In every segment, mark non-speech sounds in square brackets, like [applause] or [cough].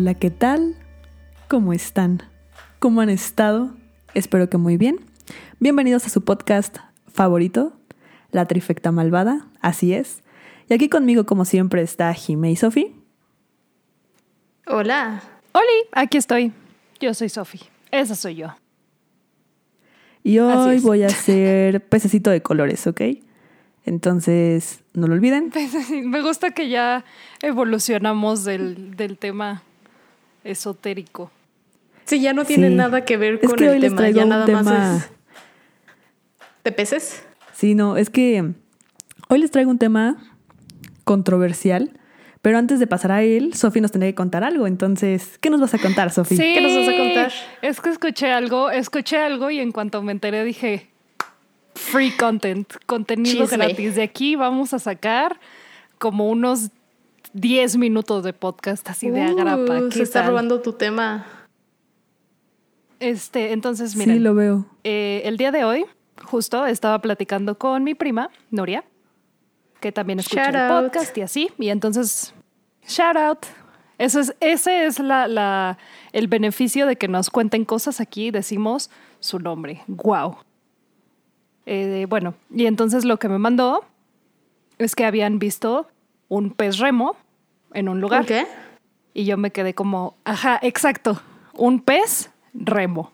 Hola, ¿qué tal? ¿Cómo están? ¿Cómo han estado? Espero que muy bien. Bienvenidos a su podcast favorito, La Trifecta Malvada, así es. Y aquí conmigo, como siempre, está Jime y Sofi. Hola. Oli, aquí estoy. Yo soy Sofi. Esa soy yo. Y hoy voy a [laughs] hacer pececito de colores, ¿ok? Entonces, no lo olviden. [laughs] Me gusta que ya evolucionamos del, del tema esotérico. Sí, ya no tiene Sí. nada que ver Es con que el hoy les tema, traigo ya un nada tema- más es de peces. Sí, no, es que hoy les traigo un tema controversial, pero antes de pasar a él, Sofi nos tendría que contar algo. Entonces, ¿qué nos vas a contar, Sofi? Sí, ¿Qué nos vas a contar? Es que escuché algo, escuché algo y en cuanto me enteré dije, free content, contenido Chisme. gratis. De aquí vamos a sacar como unos 10 minutos de podcast así de agrapa. Uh, ¿Qué se está tal? robando tu tema. Este, entonces, miren. Sí, lo veo. Eh, el día de hoy, justo estaba platicando con mi prima, Noria, que también escucha Shout el out. podcast y así. Y entonces, shout out. Eso es, ese es la, la- el beneficio de que nos cuenten cosas aquí y decimos su nombre. Wow. bueno, y entonces lo que me mandó es que habían visto un pez remo en un lugar. ¿Qué? Y yo me quedé como, ajá, exacto, un pez remo.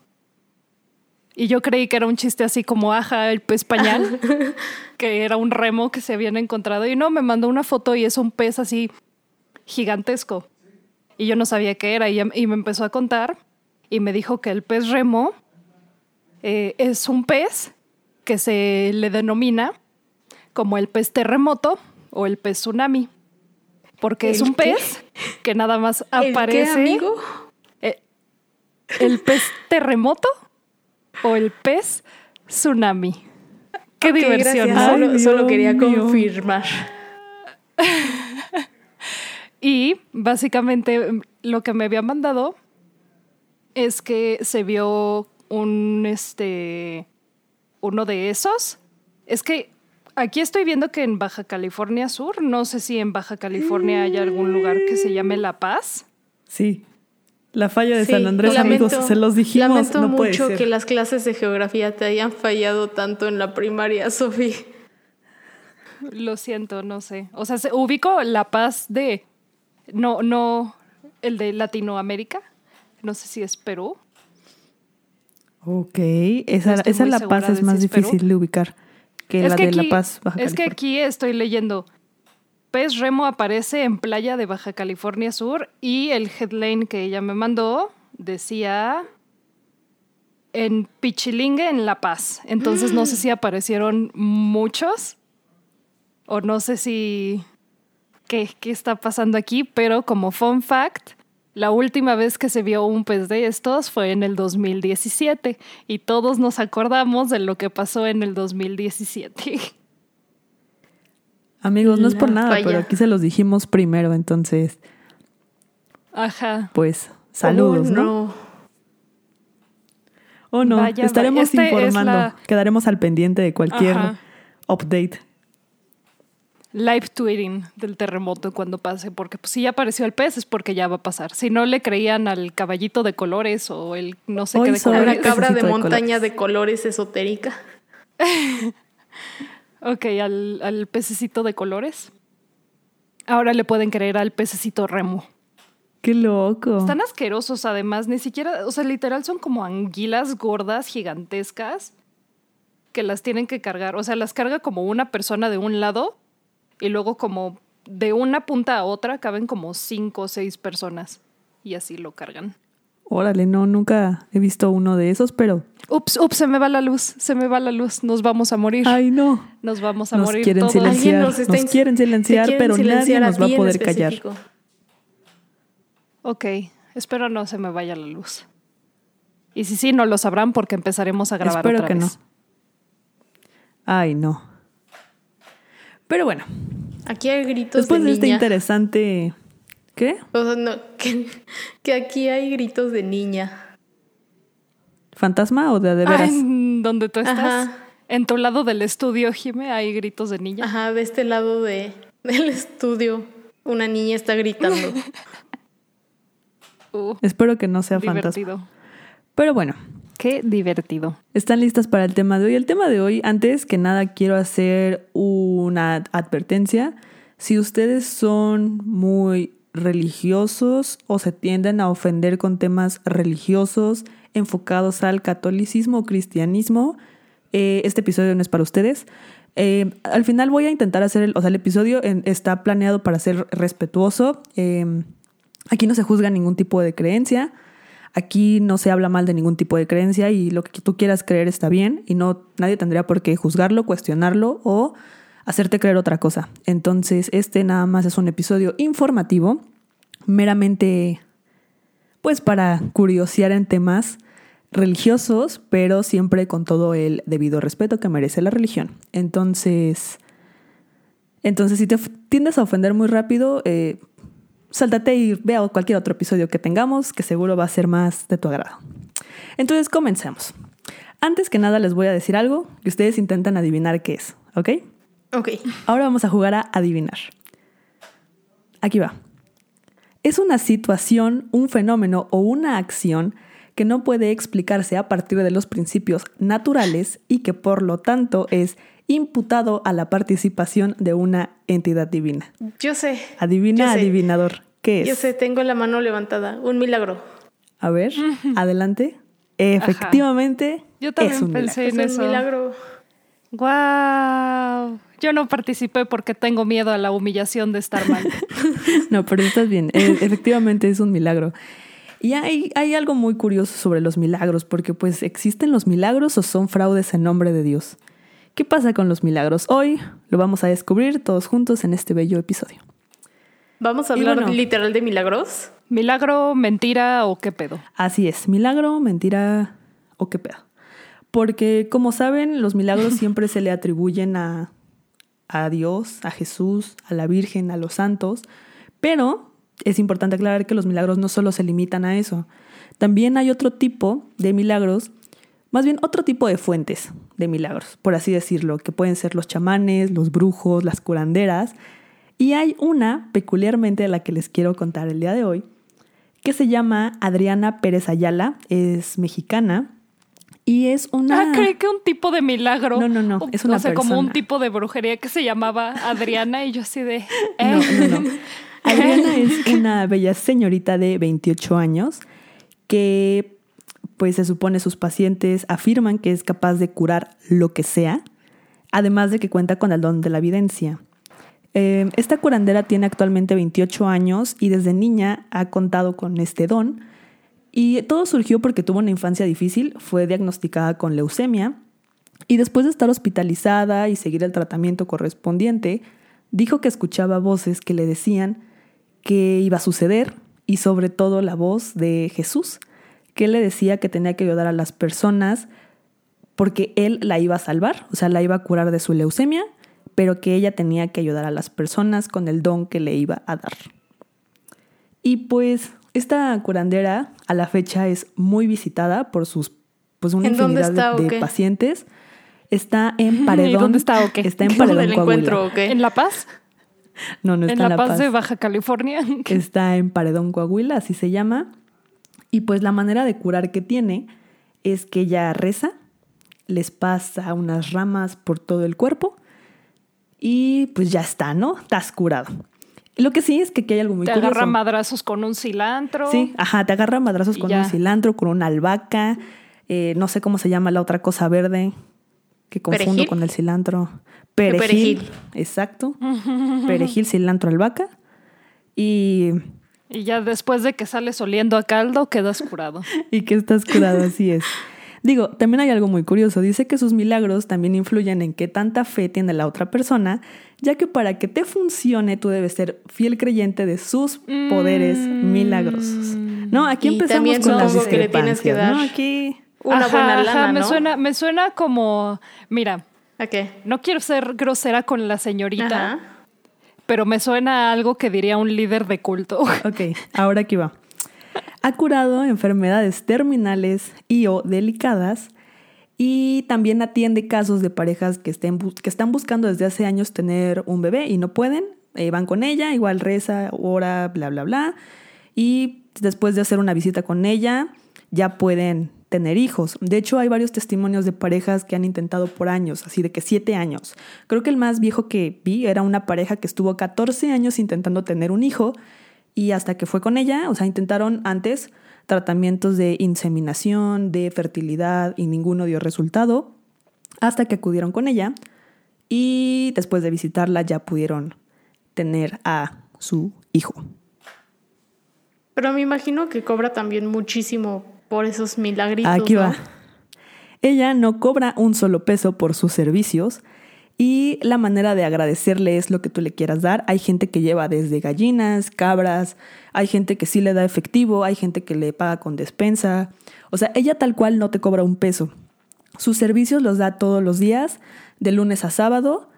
Y yo creí que era un chiste así como, ajá, el pez pañal, [laughs] que era un remo que se habían encontrado. Y no, me mandó una foto y es un pez así gigantesco. Y yo no sabía qué era. Y, y me empezó a contar y me dijo que el pez remo eh, es un pez que se le denomina como el pez terremoto o el pez tsunami. Porque es ¿El un qué? pez que nada más ¿El qué, aparece. amigo? Eh, ¿El pez terremoto o el pez tsunami? Qué diversión. ¿no? Ay, Solo, Dios solo quería mío. confirmar. [laughs] Y básicamente mm, lo que me había mandado es que se vio un este uno de esos. Es que aquí estoy viendo que en Baja California Sur, no sé si en Baja California hay algún lugar que se llame La Paz. Sí. La falla de Sí, San Andrés, lamento- amigos, se los dijimos. Lamento no puede mucho ser. que las clases de geografía te hayan fallado tanto en la primaria, Sofi. Lo siento, no sé. O sea, se ubico La Paz de no no el de Latinoamérica. No sé si es Perú. Ok, esa, No esa La Paz es más si es Perú. difícil de ubicar que la de La Paz, Baja es que aquí estoy leyendo. Pez Remo aparece en playa de Baja California Sur y el headline que ella me mandó decía en Pichilingue en La Paz. Entonces no sé si aparecieron muchos o no sé si qué, qué está pasando aquí, pero como fun fact, la última vez que se vio un pez de estos fue en el 2017 y todos nos acordamos de lo que pasó en el 2017. [laughs] Amigos, no es por nada, pero aquí se los dijimos primero, entonces, Ajá. pues, saludos, Oh, ¿no? O no, Vaya, estaremos vaya. Este es informando, la- quedaremos al pendiente de cualquier Ajá. update. Live tweeting del terremoto cuando pase, porque pues, si ya apareció el pez es porque ya va a pasar. Si no le creían al caballito de colores o el no sé Hoy qué de colores. la cabra de montaña colores. de colores esotérica. [laughs] Ok, al, al pececito de colores. Ahora le pueden creer al pececito remo. Qué loco. Están asquerosos además, ni siquiera, o sea, literal son como anguilas gordas, gigantescas, que las tienen que cargar. O sea, las carga como una persona de un lado y luego como de una punta a otra caben como cinco o seis personas y así lo cargan. Órale, no, nunca he visto uno de esos, pero Ups, ups, se me va la luz, se me va la luz, nos vamos a morir. ay no. Nos vamos a Nos morir quieren todos. silenciar. Alguien nos nos, está ins- quieren silenciar, quieren pero nadie nos va a poder callar. Ok, espero no se me vaya la luz. Y si sí, no lo sabrán porque empezaremos a grabar Espero otra que no. vez. Ay, no. Pero bueno, Aquí hay gritos después de de este niña. interesante... ¿Qué? O sea, no, que, que aquí hay gritos de niña. ¿Fantasma o de de Ah, veras? en donde tú estás. Ajá. En tu lado del estudio, Jime, hay gritos de niña. Ajá, de este lado de, del estudio, una niña está gritando. [laughs] Uh, Espero que no sea fantasma. divertido. Pero bueno, Qué divertido. ¿están listas para el tema de hoy? El tema de hoy, antes que nada, quiero hacer una advertencia. Si ustedes son muy religiosos o se tienden a ofender con temas religiosos enfocados al catolicismo o cristianismo, eh, este episodio no es para ustedes. Eh, al final voy a intentar hacer, el, o sea, el episodio está planeado para ser respetuoso. Eh, aquí no se juzga ningún tipo de creencia. Aquí no se habla mal de ningún tipo de creencia y lo que tú quieras creer está bien y no nadie tendría por qué juzgarlo, cuestionarlo o hacerte creer otra cosa. Entonces, este nada más es un episodio informativo, meramente pues para curiosear en temas religiosos, pero siempre con todo el debido respeto que merece la religión. Entonces, entonces si te tiendes a ofender muy rápido, eh, sáltate y vea cualquier otro episodio que tengamos, que seguro va a ser más de tu agrado. Entonces, comencemos. Antes que nada, les voy a decir algo que ustedes intentan adivinar qué es, ¿ok? Ok. Ahora vamos a jugar a adivinar. Aquí va. Es una situación, un fenómeno o una acción que no puede explicarse a partir de los principios naturales y que por lo tanto es imputado a la participación de una entidad divina. Yo sé. Adivina, Yo sé. adivinador. ¿Qué es? Yo sé, tengo la mano levantada. Un milagro. A ver, adelante. Efectivamente, Yo también es un pensé milagro. en es eso. un milagro. Wow. Yo no participé porque tengo miedo a la humillación de estar mal. [laughs] No, pero estás bien. E- [laughs] efectivamente es un milagro. Y hay, hay algo muy curioso sobre los milagros, porque pues existen los milagros o son fraudes en nombre de Dios. ¿Qué pasa con los milagros? Hoy lo vamos a descubrir todos juntos en este bello episodio. Vamos a hablar bueno. literal de milagros. ¿Milagro, mentira o qué pedo? Así es, milagro, mentira o qué pedo. Porque como saben, los milagros [laughs] siempre se le atribuyen a, a Dios, a Jesús, a la Virgen, a los santos, pero es importante aclarar que los milagros no solo se limitan a eso. También hay otro tipo de milagros, más bien otro tipo de fuentes de milagros, por así decirlo, que pueden ser los chamanes, los brujos, las curanderas. Y hay una peculiarmente de la que les quiero contar el día de hoy, que se llama Adriana Pérez Ayala, es mexicana y es una... Ah, creí que un tipo de milagro. No, no, no, O- es una O sea, como un tipo de brujería que se llamaba Adriana y yo así de... No, ¿eh? no, no. Adriana es una bella señorita de 28 años que, pues se supone sus pacientes afirman que es capaz de curar lo que sea, además de que cuenta con el don de la evidencia. Eh, esta curandera tiene actualmente 28 años y desde niña ha contado con este don. Y todo surgió porque tuvo una infancia difícil, fue diagnosticada con leucemia y después de estar hospitalizada y seguir el tratamiento correspondiente, dijo que escuchaba voces que le decían que iba a suceder y sobre todo la voz de Jesús, que él le decía que tenía que ayudar a las personas porque él la iba a salvar, o sea, la iba a curar de su leucemia, pero que ella tenía que ayudar a las personas con el don que le iba a dar. Y pues esta curandera a la fecha es muy visitada por sus pues una ¿En dónde infinidad está de, pacientes. Está en [laughs] Paredón. dónde está o qué? Está en [laughs] ¿Cómo Paredón, del encuentro Coahuila. o qué? ¿En La Paz? No, no ¿En está La, Paz, de Baja California? [laughs] Está en Paredón, Coahuila, así se llama. Y pues la manera de curar que tiene es que ella reza, les pasa unas ramas por todo el cuerpo y pues ya está, ¿no? Estás curado. Lo que sí es que aquí hay algo muy Te curioso. agarra madrazos con un cilantro. Sí, ajá, te agarra madrazos con ya. un cilantro, con una albahaca, eh, no sé cómo se llama la otra cosa verde que confundo ¿Perejil? con el cilantro. Perejil. perejil. Exacto. [laughs] Perejil, cilantro, albahaca. Y, Y ya después de que sales oliendo a caldo, quedas curado. [laughs] y que estás curado, así es. Digo, también hay algo muy curioso. Dice que sus milagros también influyen en qué tanta fe tiene la otra persona, ya que para que te funcione tú debes ser fiel creyente de sus poderes Mm. milagrosos. No, aquí Y empezamos también con las que le tienes que dar Aquí Una Ajá, buena ajá, me ¿no? suena, me suena como, mira, ¿A qué? no quiero ser grosera con la señorita, Ajá. Pero me suena a algo que diría un líder de culto. [laughs] Ok, ahora aquí va. Ha curado enfermedades terminales y o delicadas y también atiende casos de parejas que, estén que están buscando desde hace años tener un bebé y no pueden. Eh, van con ella, igual reza, ora, bla, bla, bla. y después de hacer una visita con ella ya pueden tener hijos. De hecho, hay varios testimonios de parejas que han intentado por años, así de que siete años. Creo que el más viejo que vi era una pareja que estuvo 14 años intentando tener un hijo y hasta que fue con ella, o sea, intentaron antes tratamientos de inseminación, de fertilidad y ninguno dio resultado, hasta que acudieron con ella y después de visitarla ya pudieron tener a su hijo. Pero me imagino que cobra también muchísimo por esos milagritos. Aquí va. Ella no cobra un solo peso por sus servicios y la manera de agradecerle es lo que tú le quieras dar. Hay gente que lleva desde gallinas, cabras, hay gente que sí le da efectivo, hay gente que le paga con despensa. O sea, ella tal cual no te cobra un peso. Sus servicios los da todos los días, de lunes a sábado.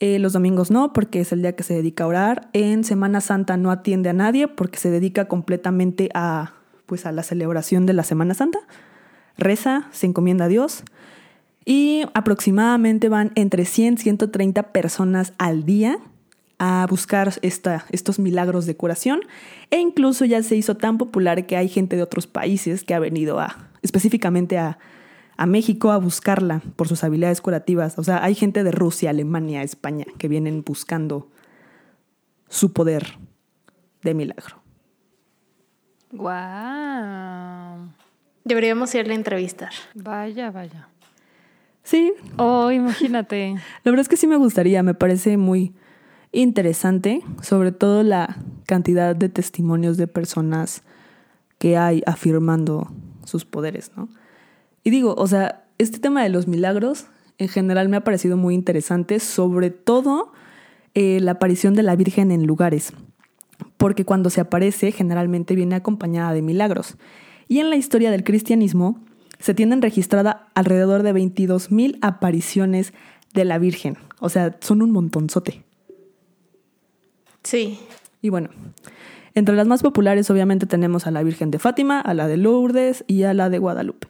Eh, los domingos no, porque es el día que se dedica a orar. En Semana Santa no atiende a nadie porque se dedica completamente a, pues, a la celebración de la Semana Santa. Reza, se encomienda a Dios. Y aproximadamente van entre 100 y 130 personas al día a buscar esta, estos milagros de curación. E incluso ya se hizo tan popular que hay gente de otros países que ha venido a, específicamente a, a México a buscarla por sus habilidades curativas. O sea, hay gente de Rusia, Alemania, España que vienen buscando su poder de milagro. Wow. Deberíamos irle a entrevistar. Vaya, vaya. Sí. Oh, imagínate. [laughs] La verdad es que sí me gustaría, me parece muy interesante, sobre todo la cantidad de testimonios de personas que hay afirmando sus poderes, ¿no? Y digo, o sea, este tema de los milagros en general me ha parecido muy interesante, sobre todo eh, la aparición de la Virgen en lugares, porque cuando se aparece generalmente viene acompañada de milagros. Y en la historia del cristianismo se tienen registrada alrededor de 22.000 apariciones de la Virgen, o sea, son un montonzote. Sí. Y bueno, entre las más populares obviamente tenemos a la Virgen de Fátima, a la de Lourdes y a la de Guadalupe.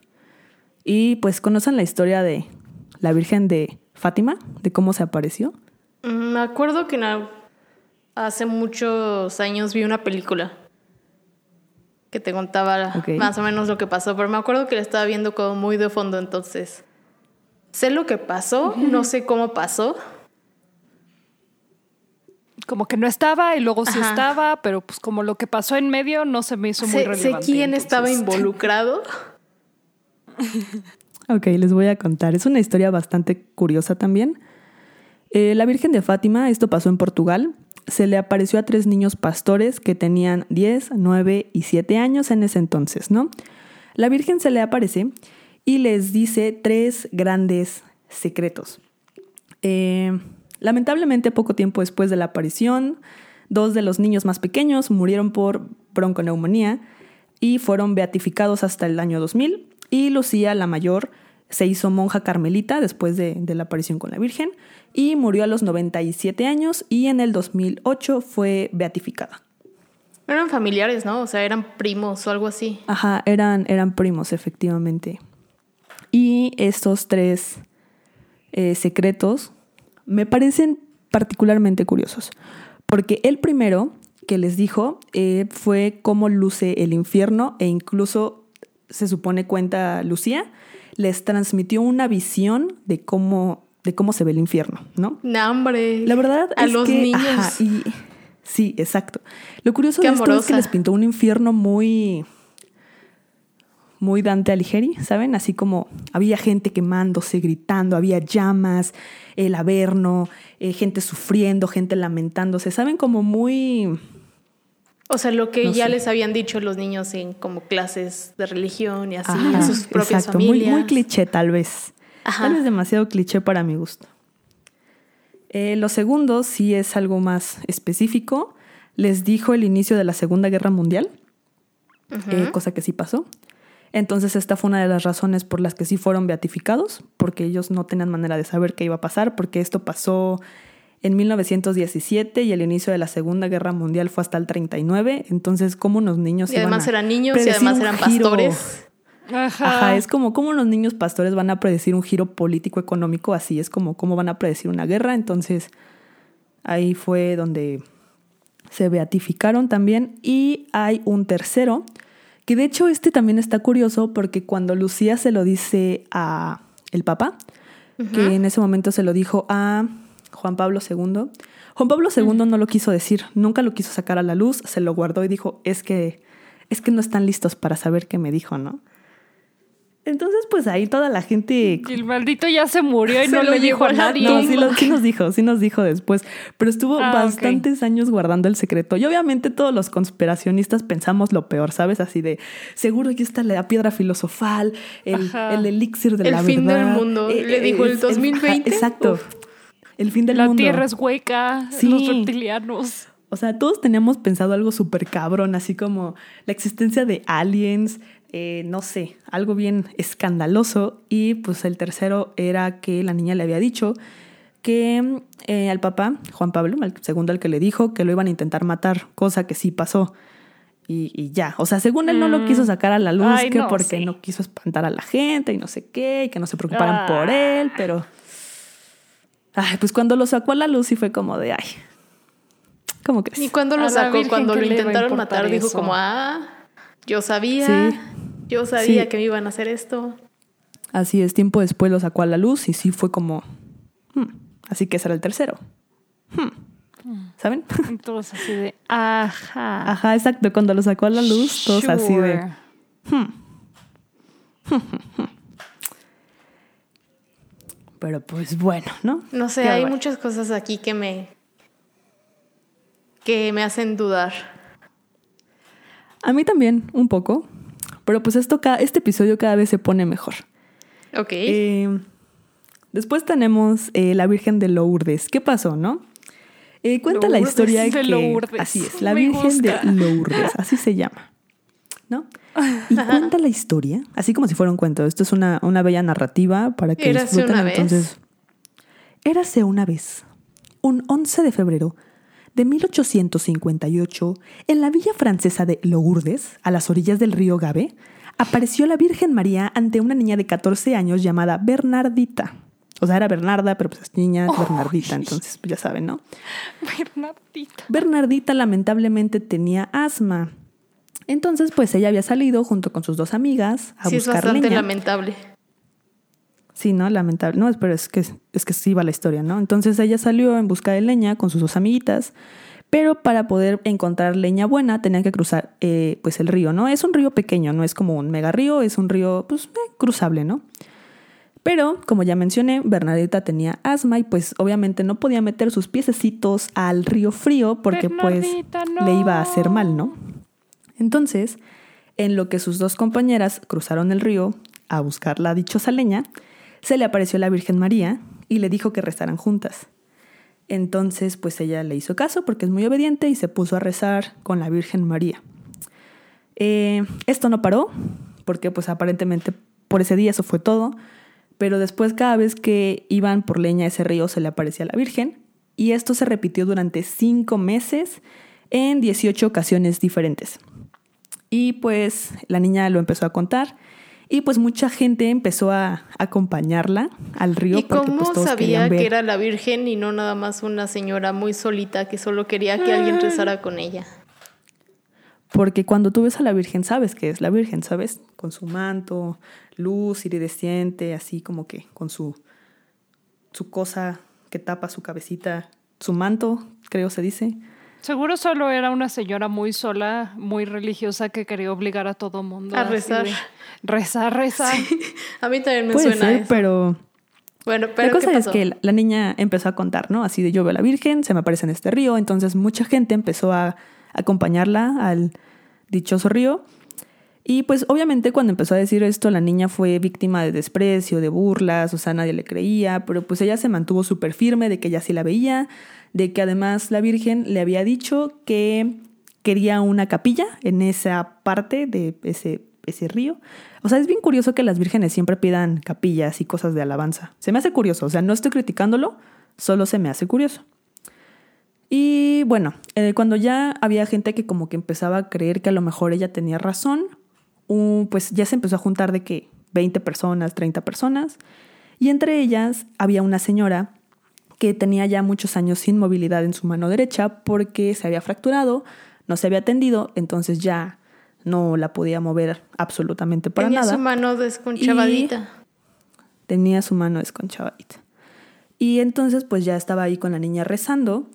Y pues conocen la historia de la Virgen de Fátima, de cómo se apareció. Mm, Me acuerdo que na- hace muchos años vi una película que te contaba más o menos lo que pasó, pero me acuerdo que la estaba viendo como muy de fondo, entonces sé lo que pasó, no sé cómo pasó. Como que no estaba y luego sí Ajá. estaba, pero pues como lo que pasó en medio no se me hizo muy Sé, sé relevante. quién estaba involucrado. [laughs] Ok, les voy a contar. Es una historia bastante curiosa también. Eh, la Virgen de Fátima, esto pasó en Portugal, se le apareció a tres niños pastores que tenían 10, 9 y 7 años en ese entonces, ¿no? La Virgen se le aparece y les dice tres grandes secretos. Eh, lamentablemente, poco tiempo después de la aparición, dos de los niños más pequeños murieron por bronconeumonía y fueron beatificados hasta el año 2000. Y Lucía, la mayor, se hizo monja carmelita después de, de la aparición con la Virgen y murió a los 97 años y en el 2008 fue beatificada. Eran familiares, ¿no? O sea, eran primos o algo así. Ajá, eran, eran primos, efectivamente. Y estos tres eh, secretos me parecen particularmente curiosos, porque el primero que les dijo eh, fue cómo luce el infierno e incluso se supone cuenta Lucía, les transmitió una visión de cómo, de cómo se ve el infierno, ¿no? No, hombre. La verdad a es los que, niños. ajá, y- sí, exacto. Lo curioso Qué de esto es que les pintó un infierno muy muy Dante Alighieri, ¿saben? Así como había gente quemándose, gritando, había llamas, el averno, eh, gente sufriendo, gente lamentándose, ¿saben? Como muy... O sea, lo que No ya sé. les habían dicho los niños en como clases de religión y así, Ajá, en sus propias exacto, muy, familias. muy cliché tal vez. Ajá. Tal vez demasiado cliché para mi gusto. Eh, lo segundo sí es algo más específico. Les dijo el inicio de la Segunda Guerra Mundial, eh, cosa que sí pasó. Entonces esta fue una de las razones por las que sí fueron beatificados, porque ellos no tenían manera de saber qué iba a pasar, porque esto pasó en 1917 y el inicio de la Segunda Guerra Mundial fue hasta el 39. Entonces, ¿cómo unos niños Y además eran niños y además eran pastores. Ajá. Ajá, es como cómo los niños pastores van a predecir un giro político económico, así es como cómo van a predecir una guerra. Entonces, ahí fue donde se beatificaron también y hay un tercero, que de hecho este también está curioso porque cuando Lucía se lo dice a el Papa, que en ese momento se lo dijo a Juan Pablo II, Juan Pablo II no lo quiso decir, nunca lo quiso sacar a la luz, se lo guardó y dijo, es que, es que no están listos para saber qué me dijo, ¿no? Entonces, pues ahí toda la gente. Y el maldito ya se murió y [laughs] no le dijo a nadie. No, sí, nos dijo, sí nos dijo después. Pero estuvo ah, bastantes años guardando el secreto. Y obviamente todos los conspiracionistas pensamos lo peor, ¿sabes? Así de seguro aquí está la piedra filosofal, el, el elixir de la verdad. El fin del mundo. Eh, le dijo el 2020. exacto. El fin del mundo. La tierra es hueca, los reptilianos. O sea, todos teníamos pensado algo súper cabrón, así como la existencia de aliens, eh, no sé, algo bien escandaloso. Y pues el tercero era que la niña le había dicho que eh, al papá, Juan Pablo, el segundo al que le dijo que lo iban a intentar matar, cosa que sí pasó. Y, ya, o sea, según él no lo quiso mm. sacar a la luz, que porque no quiso espantar a la gente y no sé qué, y que no se preocuparan por ah. él, pero... Ay, pues cuando lo sacó a la luz y fue como de, ay, ¿cómo crees? Y cuando lo sacó, cuando lo intentaron matar, dijo como, ah, yo sabía. Sí. Yo sabía que me iban a hacer esto. Así es, tiempo después lo sacó a la luz y sí fue como... Hmm, así que ese era el tercero. Hmm, ¿Saben? [laughs] Todos así de... Ajá. Ajá, exacto. Cuando lo sacó a la luz, todos así de... Hmm. Pero pues bueno, ¿no? No sé, hay muchas cosas aquí que me... que me hacen dudar. A mí también, un poco. Pero pues esto, este episodio cada vez se pone mejor. Ok. Eh, después tenemos eh, la Virgen de Lourdes. ¿Qué pasó, no? Eh, cuenta la historia de que... Lourdes. Así es, [laughs] la Virgen de Lourdes, así se llama. ¿No? Y [laughs] cuenta la historia, así como si fuera un cuento. Esto es una, una bella narrativa para que Érase disfruten. Una Entonces, vez. érase una vez, un 11 de febrero de 1858, en la villa francesa de Lourdes, a las orillas del río Gabe, apareció la Virgen María ante una niña de 14 años llamada Bernardita. O sea, era Bernarda, pero pues es niña Bernardita, entonces pues, ya saben, ¿no? [laughs] Bernardita. Bernardita lamentablemente tenía asma. Entonces, pues ella había salido junto con sus dos amigas a sí, buscar es bastante lamentable. Sí, ¿no? Lamentable. No, pero es que, es que sí va la historia, ¿no? Entonces ella salió en busca de leña con sus dos amiguitas, pero para poder encontrar leña buena tenían que cruzar eh, pues el río, ¿no? Es un río pequeño, no es como un mega río, es un río pues eh, cruzable, ¿no? Pero, como ya mencioné, Bernadetta tenía asma y pues obviamente no podía meter sus piececitos al río frío porque pues le iba a hacer mal, ¿no? Entonces, en lo que sus dos compañeras cruzaron el río a buscar la dichosa leña, se le apareció la Virgen María y le dijo que rezaran juntas. Entonces, pues ella le hizo caso porque es muy obediente y se puso a rezar con la Virgen María. Eh, esto no paró, porque pues aparentemente por ese día eso fue todo, pero después cada vez que iban por leña a ese río se le aparecía la Virgen y esto se repitió durante cinco meses en 18 ocasiones diferentes. Y pues la niña lo empezó a contar y pues mucha gente empezó a acompañarla al río. ¿Y porque, cómo pues, sabía que era la Virgen y no nada más una señora muy solita que solo quería que alguien rezara con ella? Porque cuando tú ves a la Virgen sabes que es la Virgen, ¿sabes? Con su manto, luz iridescente, así como que con su, su cosa que tapa su cabecita, su manto, creo se dice. Seguro solo era una señora muy sola, muy religiosa que quería obligar a todo mundo a rezar. rezar, rezar. [laughs] A mí también me suena eso. pero bueno, pero la cosa es que la niña empezó a contar, ¿no? Así de yo veo a la Virgen, se me aparece en este río, entonces mucha gente empezó a acompañarla al dichoso río. Y pues obviamente cuando empezó a decir esto, la niña fue víctima de desprecio, de burlas, o sea, nadie le creía, pero pues ella se mantuvo súper firme de que ella sí la veía, de que además la Virgen le había dicho que quería una capilla en esa parte de ese, ese río. O sea, es bien curioso que las vírgenes siempre pidan capillas y cosas de alabanza. Se me hace curioso, o sea, no estoy criticándolo, solo se me hace curioso. Y bueno, eh, cuando ya había gente que como que empezaba a creer que a lo mejor ella tenía razón, pues ya se empezó a juntar de que 20 personas, 30 personas, y entre ellas había una señora que tenía ya muchos años sin movilidad en su mano derecha porque se había fracturado, no se había atendido, entonces ya no la podía mover absolutamente para Tenía nada. su mano desconchavadita. Tenía su mano desconchavadita. Y entonces pues ya estaba ahí con la niña rezando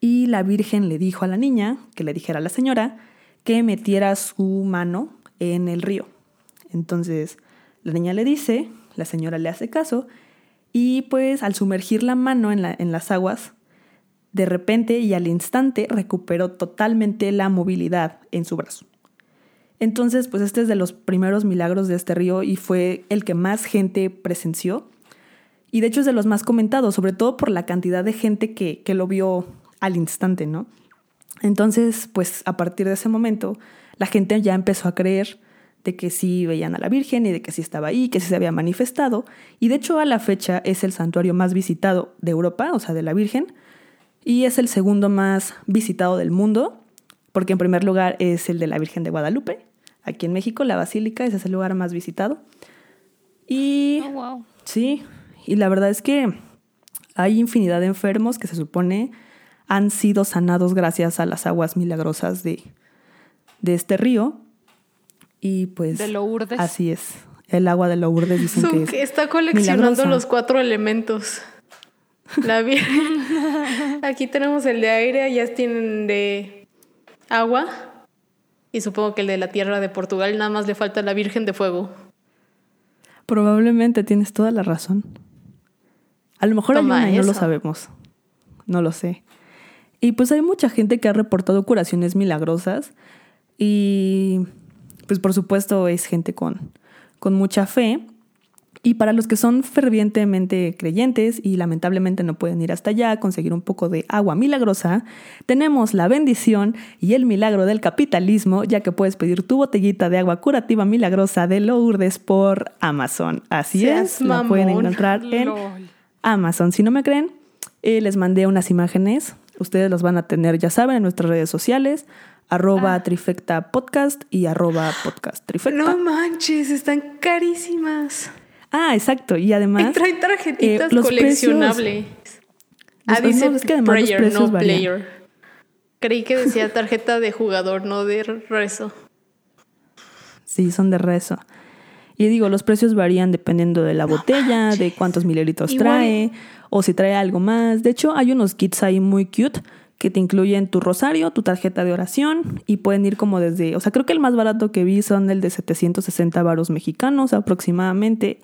y la Virgen le dijo a la niña, que le dijera a la señora, que metiera su mano en el río. Entonces la niña le dice, la señora le hace caso y pues al sumergir la mano en, la- en las aguas, de repente y al instante recuperó totalmente la movilidad en su brazo. Entonces, pues este es de los primeros milagros de este río y fue el que más gente presenció. Y de hecho es de los más comentados, sobre todo por la cantidad de gente que, que lo vio al instante, ¿no? Entonces, pues a partir de ese momento, la gente ya empezó a creer de que sí veían a la Virgen y de que sí estaba ahí, que sí se había manifestado. Y de hecho a la fecha es el santuario más visitado de Europa, o sea, de la Virgen, y es el segundo más visitado del mundo, porque en primer lugar es el de la Virgen de Guadalupe, aquí en México, la Basílica, ese es el lugar más visitado. Y Oh, wow. Sí, y la verdad es que hay infinidad de enfermos que se supone han sido sanados gracias a las aguas milagrosas de, de este río. Y pues... De Lourdes. Así es. El agua de Lourdes [laughs] dicen Su- que es está coleccionando milagrosa. los cuatro elementos. La Virgen. [laughs] Aquí tenemos el de aire, allá tienen de agua. Y supongo que el de la tierra de Portugal nada más le falta la Virgen de Fuego. Probablemente tienes toda la razón. A lo mejor Toma hay una y no lo sabemos. No lo sé. Y pues hay mucha gente que ha reportado curaciones milagrosas. Y pues por supuesto es gente con, con mucha fe. Y para los que son fervientemente creyentes y lamentablemente no pueden ir hasta allá a conseguir un poco de agua milagrosa, tenemos la bendición y el milagro del capitalismo, ya que puedes pedir tu botellita de agua curativa milagrosa de Lourdes por Amazon. Así Seas es, la pueden encontrar en Lol. Amazon. Si no me creen, eh, les mandé unas imágenes. Ustedes las van a tener, ya saben, en nuestras redes sociales, arroba trifecta podcast y arroba podcast trifecta. No manches, están carísimas. Ah, exacto. Y Y además, traen tarjetitas eh, los coleccionables. ah, Los- dice no, es que además los precios no varían. player. Creí que decía tarjeta de jugador, no de rezo. sí, son de rezo. Y digo, los precios varían dependiendo de la botella, de cuántos mililitros Igual- trae, o si trae algo más. De hecho, hay unos kits ahí muy cute que te incluyen tu rosario, tu tarjeta de oración y pueden ir como desde, o sea, creo que el más barato que vi son el de 760 varos mexicanos aproximadamente.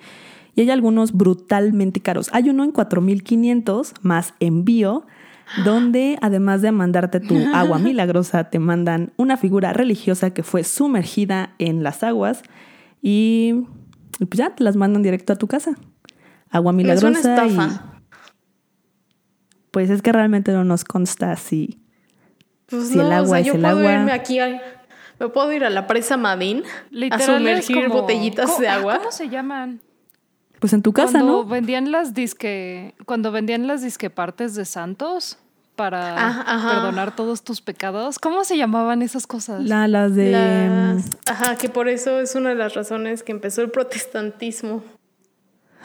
Y hay algunos brutalmente caros. Hay uno en 4500 más envío, donde además de mandarte tu [laughs] agua milagrosa, te mandan una figura religiosa que fue sumergida en las aguas y, y pues ya te las mandan directo a tu casa. Agua Es milagrosa. una y- estafa. Pues es que realmente no nos consta si, Pues Si no, el o agua sea, es yo el puedo agua. irme aquí a- Me puedo ir a la presa Madín a Literal es sumergir como- botellitas ¿Cómo- de ah, agua. ¿Cómo se llaman? pues en tu casa, cuando ¿no? vendían las disque, cuando vendían las disque partes de santos para Ah, ajá. perdonar todos tus pecados. ¿Cómo se llamaban esas cosas? La- las de... Las- Ajá, que por eso es una de las razones que empezó el protestantismo.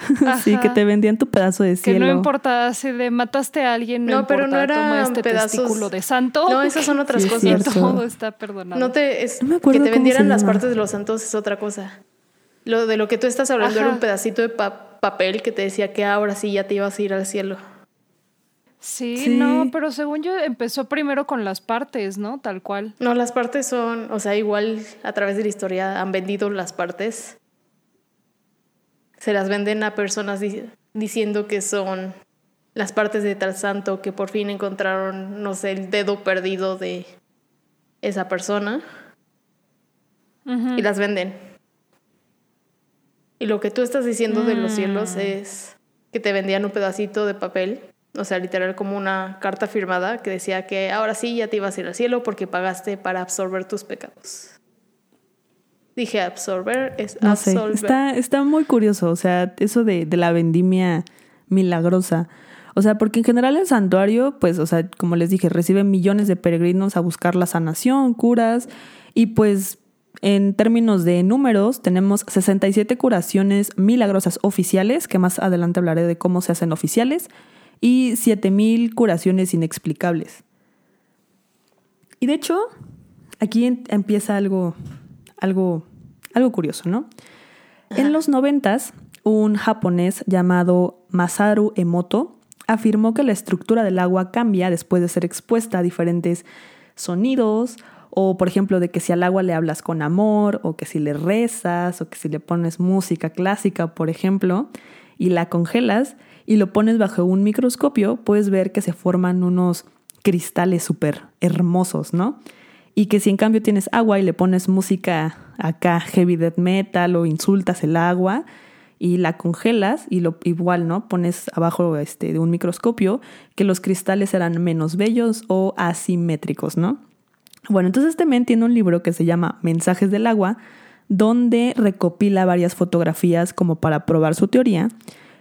[laughs] sí, que te vendían tu pedazo de que cielo. no importa si de mataste a alguien, no, No, pero no eran este pedazos- testículo de santo. No, esas son otras Sí, es cosas. cierto. Todo está perdonado. No te, es, No me acuerdo que te vendieran las partes de los santos es otra cosa. Lo de lo que tú estás hablando Ajá. era un pedacito de pa- papel que te decía que ahora sí ya te ibas a ir al cielo. Sí, Sí. no, pero según yo empezó primero con las partes, ¿no? Tal cual. No, las partes son, o sea, igual a través de la historia han vendido las partes. Se las venden a personas di- diciendo que son las partes de tal santo que por fin encontraron, no sé, el dedo perdido de esa persona y las venden. Y lo que tú estás diciendo de los Mm. cielos es que te vendían un pedacito de papel, o sea, literal como una carta firmada que decía que ahora sí ya te ibas a ir al cielo porque pagaste para absorber tus pecados. Dije absorber, es No sé, absolver. está, está muy curioso, o sea, eso de, de la vendimia milagrosa. O sea, porque en general el santuario, pues, o sea, como les dije, recibe millones de peregrinos a buscar la sanación, curas, y pues en términos de números, tenemos 67 curaciones milagrosas oficiales, que más adelante hablaré de cómo se hacen oficiales, y 7000 curaciones inexplicables. Y de hecho, aquí empieza algo, algo, algo curioso, ¿no? En los noventas, un japonés llamado Masaru Emoto afirmó que la estructura del agua cambia después de ser expuesta a diferentes sonidos, o por ejemplo de que si al agua le hablas con amor, o que si le rezas, o que si le pones música clásica, por ejemplo, y la congelas y lo pones bajo un microscopio, puedes ver que se forman unos cristales súper hermosos, ¿no? Y que si en cambio tienes agua y le pones música acá, heavy death metal, o insultas el agua, y la congelas y lo igual, ¿no? Pones abajo este, de un microscopio que los cristales serán menos bellos o asimétricos, ¿no? Bueno, entonces este men tiene un libro que se llama Mensajes del agua, donde recopila varias fotografías como para probar su teoría.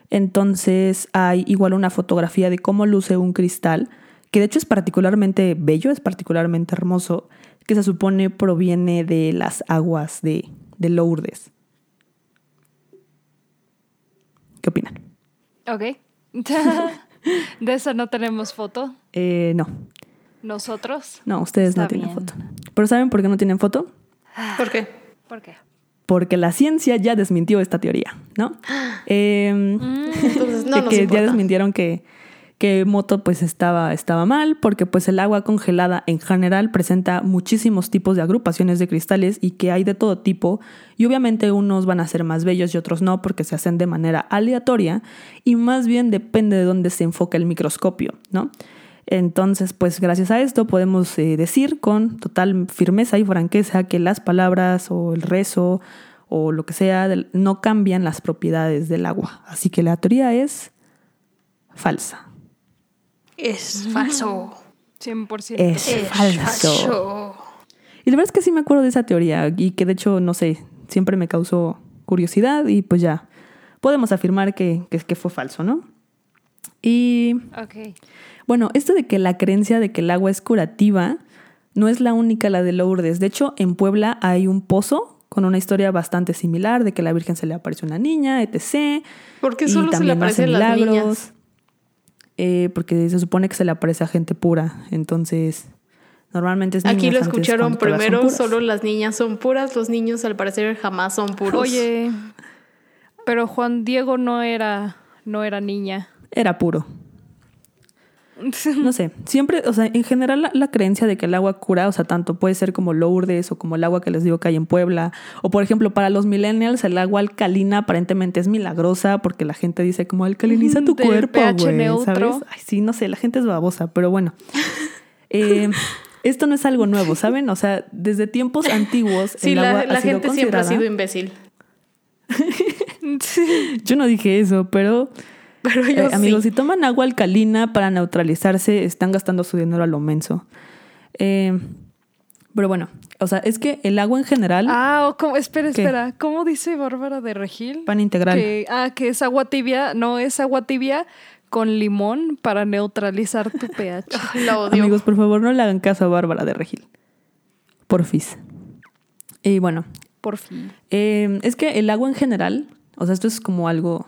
Entonces hay igual una fotografía de cómo luce un cristal, que de hecho es particularmente bello, es particularmente hermoso, que se supone proviene de las aguas de, de Lourdes. ¿Qué opinan? Ok. [laughs] ¿De eso no tenemos foto? Eh, no. ¿Nosotros? No, ustedes no tienen foto. ¿Pero saben por qué no tienen foto? ¿Por qué? ¿Por qué? Porque la ciencia ya desmintió esta teoría, ¿no? [gasps] Eh, Entonces, no de nos que ya desmintieron que, que Moto pues estaba, estaba mal, porque pues el agua congelada en general presenta muchísimos tipos de agrupaciones de cristales y que hay de todo tipo, y obviamente unos van a ser más bellos y otros no, porque se hacen de manera aleatoria, y más bien depende de dónde se enfoca el microscopio, ¿no? Entonces, pues gracias a esto podemos eh, decir con total firmeza y franqueza que las palabras o el rezo o lo que sea no cambian las propiedades del agua. Así que la teoría es falsa. Es falso. 100%. Es Es falso. falso. Y la verdad es que sí me acuerdo de esa teoría y que de hecho, no sé, siempre me causó curiosidad y pues ya podemos afirmar que, que, que fue falso, ¿no? Y Ok. Bueno, esto de que la creencia de que el agua es curativa no es la única la de Lourdes. De hecho, en Puebla hay un pozo con una historia bastante similar de que la Virgen se le apareció una niña, etc. ¿Por qué Y solo se le aparecen las niñas? Eh, porque se supone que se le aparece a gente pura. Entonces, normalmente es Aquí lo escucharon primero, solo las niñas son puras, los niños al parecer jamás son puros. Oye, [laughs] pero Juan Diego no era, no era niña. Era puro. No [laughs] sé, siempre, o sea, en general la, la creencia de que el agua cura, o sea, tanto puede ser como Lourdes o como el agua que les digo que hay en Puebla, o por ejemplo, para los millennials el agua alcalina aparentemente es milagrosa porque la gente dice como alcaliniza tu cuerpo, güey. ¿sabes? Ay, sí, no sé, la gente es babosa, pero bueno. [laughs] Eh, esto no es algo nuevo, ¿saben? O sea, desde tiempos [laughs] antiguos Sí, el la, agua la ha sido gente siempre ha sido imbécil. Yo no dije eso, pero [laughs] Pero yo Eh, amigos, si toman agua alcalina para neutralizarse, están gastando su dinero a lo menso. Eh, pero bueno, o sea, es que el agua en general, Ah, o como, espera, ¿Qué? espera. ¿Cómo dice Bárbara de Regil? pan integral. Que, ah, que es agua tibia. No, es agua tibia con limón para neutralizar tu [laughs] pH. La odio. Amigos, por favor, no le hagan caso a Bárbara de Regil. Porfis. Y bueno, Por fin. eh, es que el agua en general, o sea, esto es como algo,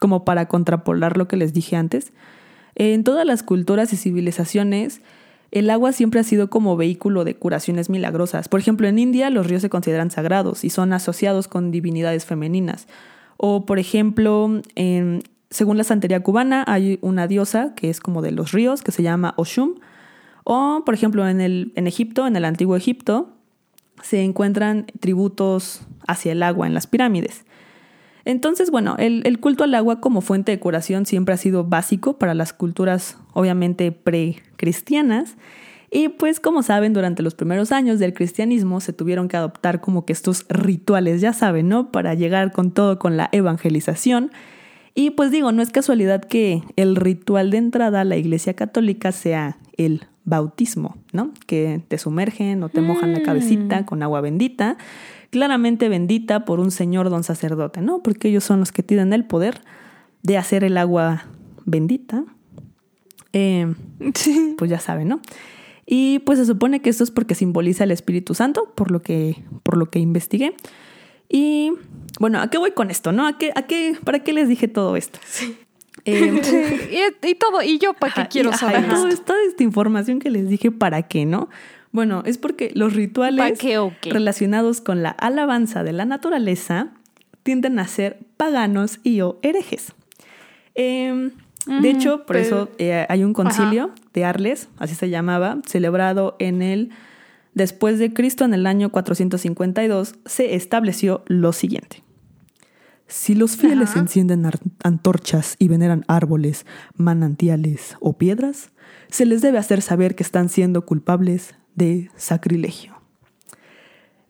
como para contrapolar lo que les dije antes. En todas las culturas y civilizaciones, el agua siempre ha sido como vehículo de curaciones milagrosas. Por ejemplo, en India los ríos se consideran sagrados y son asociados con divinidades femeninas. O, por ejemplo, según la santería cubana, hay una diosa que es como de los ríos, que se llama Oshun. O, por ejemplo, en Egipto, en el antiguo Egipto, se encuentran tributos hacia el agua en las pirámides. Entonces, bueno, el, el culto al agua como fuente de curación siempre ha sido básico para las culturas, obviamente, precristianas. Y pues, como saben, durante los primeros años del cristianismo se tuvieron que adoptar como que estos rituales, ya saben, ¿no? Para llegar con todo con la evangelización. Y pues digo, no es casualidad que el ritual de entrada a la iglesia católica sea el bautismo, ¿no? Que te sumergen o te mojan la cabecita con agua bendita, claramente bendita por un señor don sacerdote, ¿no? Porque ellos son los que tienen el poder de hacer el agua bendita. Eh, pues ya saben, ¿no? Y pues se supone que esto es porque simboliza el Espíritu Santo, por lo que, por lo que investigué. Y bueno, ¿a qué voy con esto? ¿No? ¿A qué, a qué, ¿Para qué les dije todo esto? Eh, [laughs] y, y todo, y yo para qué Ajá, quiero y- saber toda esto? esta, esta información que les dije, ¿para qué, no? Bueno, es porque los ¿Para rituales qué relacionados con la alabanza de la naturaleza tienden a ser paganos y o herejes. Eh, de hecho, por pero- eso eh, hay un concilio de Arles, así se llamaba, celebrado en el después de Cristo en el año 452, se estableció lo siguiente. Si los fieles Ajá. encienden antorchas y veneran árboles, manantiales o piedras, se les debe hacer saber que están siendo culpables de sacrilegio.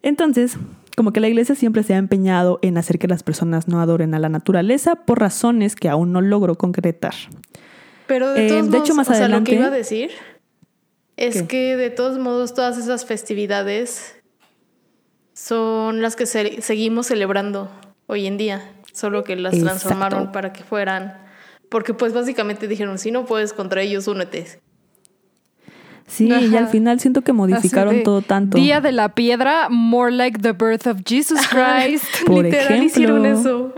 Entonces, como que la iglesia siempre se ha empeñado en hacer que las personas no adoren a la naturaleza por razones que aún no logro concretar. Pero de Eh, todos modos, hecho, más o sea, lo adelante- que iba a decir es ¿Qué? que de todos modos todas esas festividades son las que se- seguimos celebrando hoy en día, solo que las Exacto. transformaron para que fueran, porque pues básicamente dijeron, si no puedes contra ellos, únete. Sí, y al final siento que modificaron todo tanto. Día de la piedra, more like the birth of Jesus Christ. Por [laughs] Literal ejemplo. hicieron eso.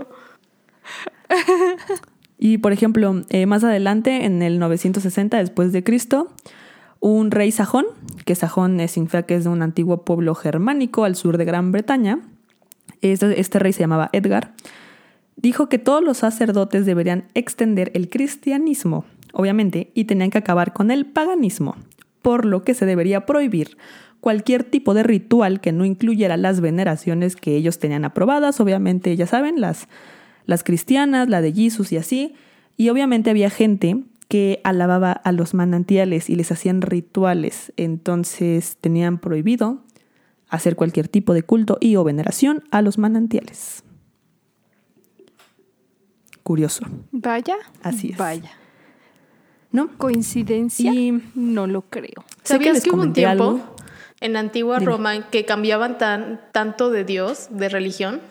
Y por ejemplo, eh, más adelante, en el 960 después de Cristo, un rey sajón, que sajón es significa que es de un antiguo pueblo germánico al sur de Gran Bretaña, este, este rey se llamaba Edgar, dijo que todos los sacerdotes deberían extender el cristianismo, obviamente, y tenían que acabar con el paganismo, por lo que se debería prohibir cualquier tipo de ritual que no incluyera las veneraciones que ellos tenían aprobadas, obviamente, ya saben, las, las cristianas, la de Jesús y así, y obviamente había gente que alababa a los manantiales y les hacían rituales, entonces tenían prohibido hacer cualquier tipo de culto y o veneración a los manantiales. Curioso, Vaya. Así es. Vaya. ¿No? Coincidencia. Y- No lo creo. Que ¿Sabías les que, hubo un tiempo algo. en antigua Dime. Roma que cambiaban tan, tanto de Dios, de religión?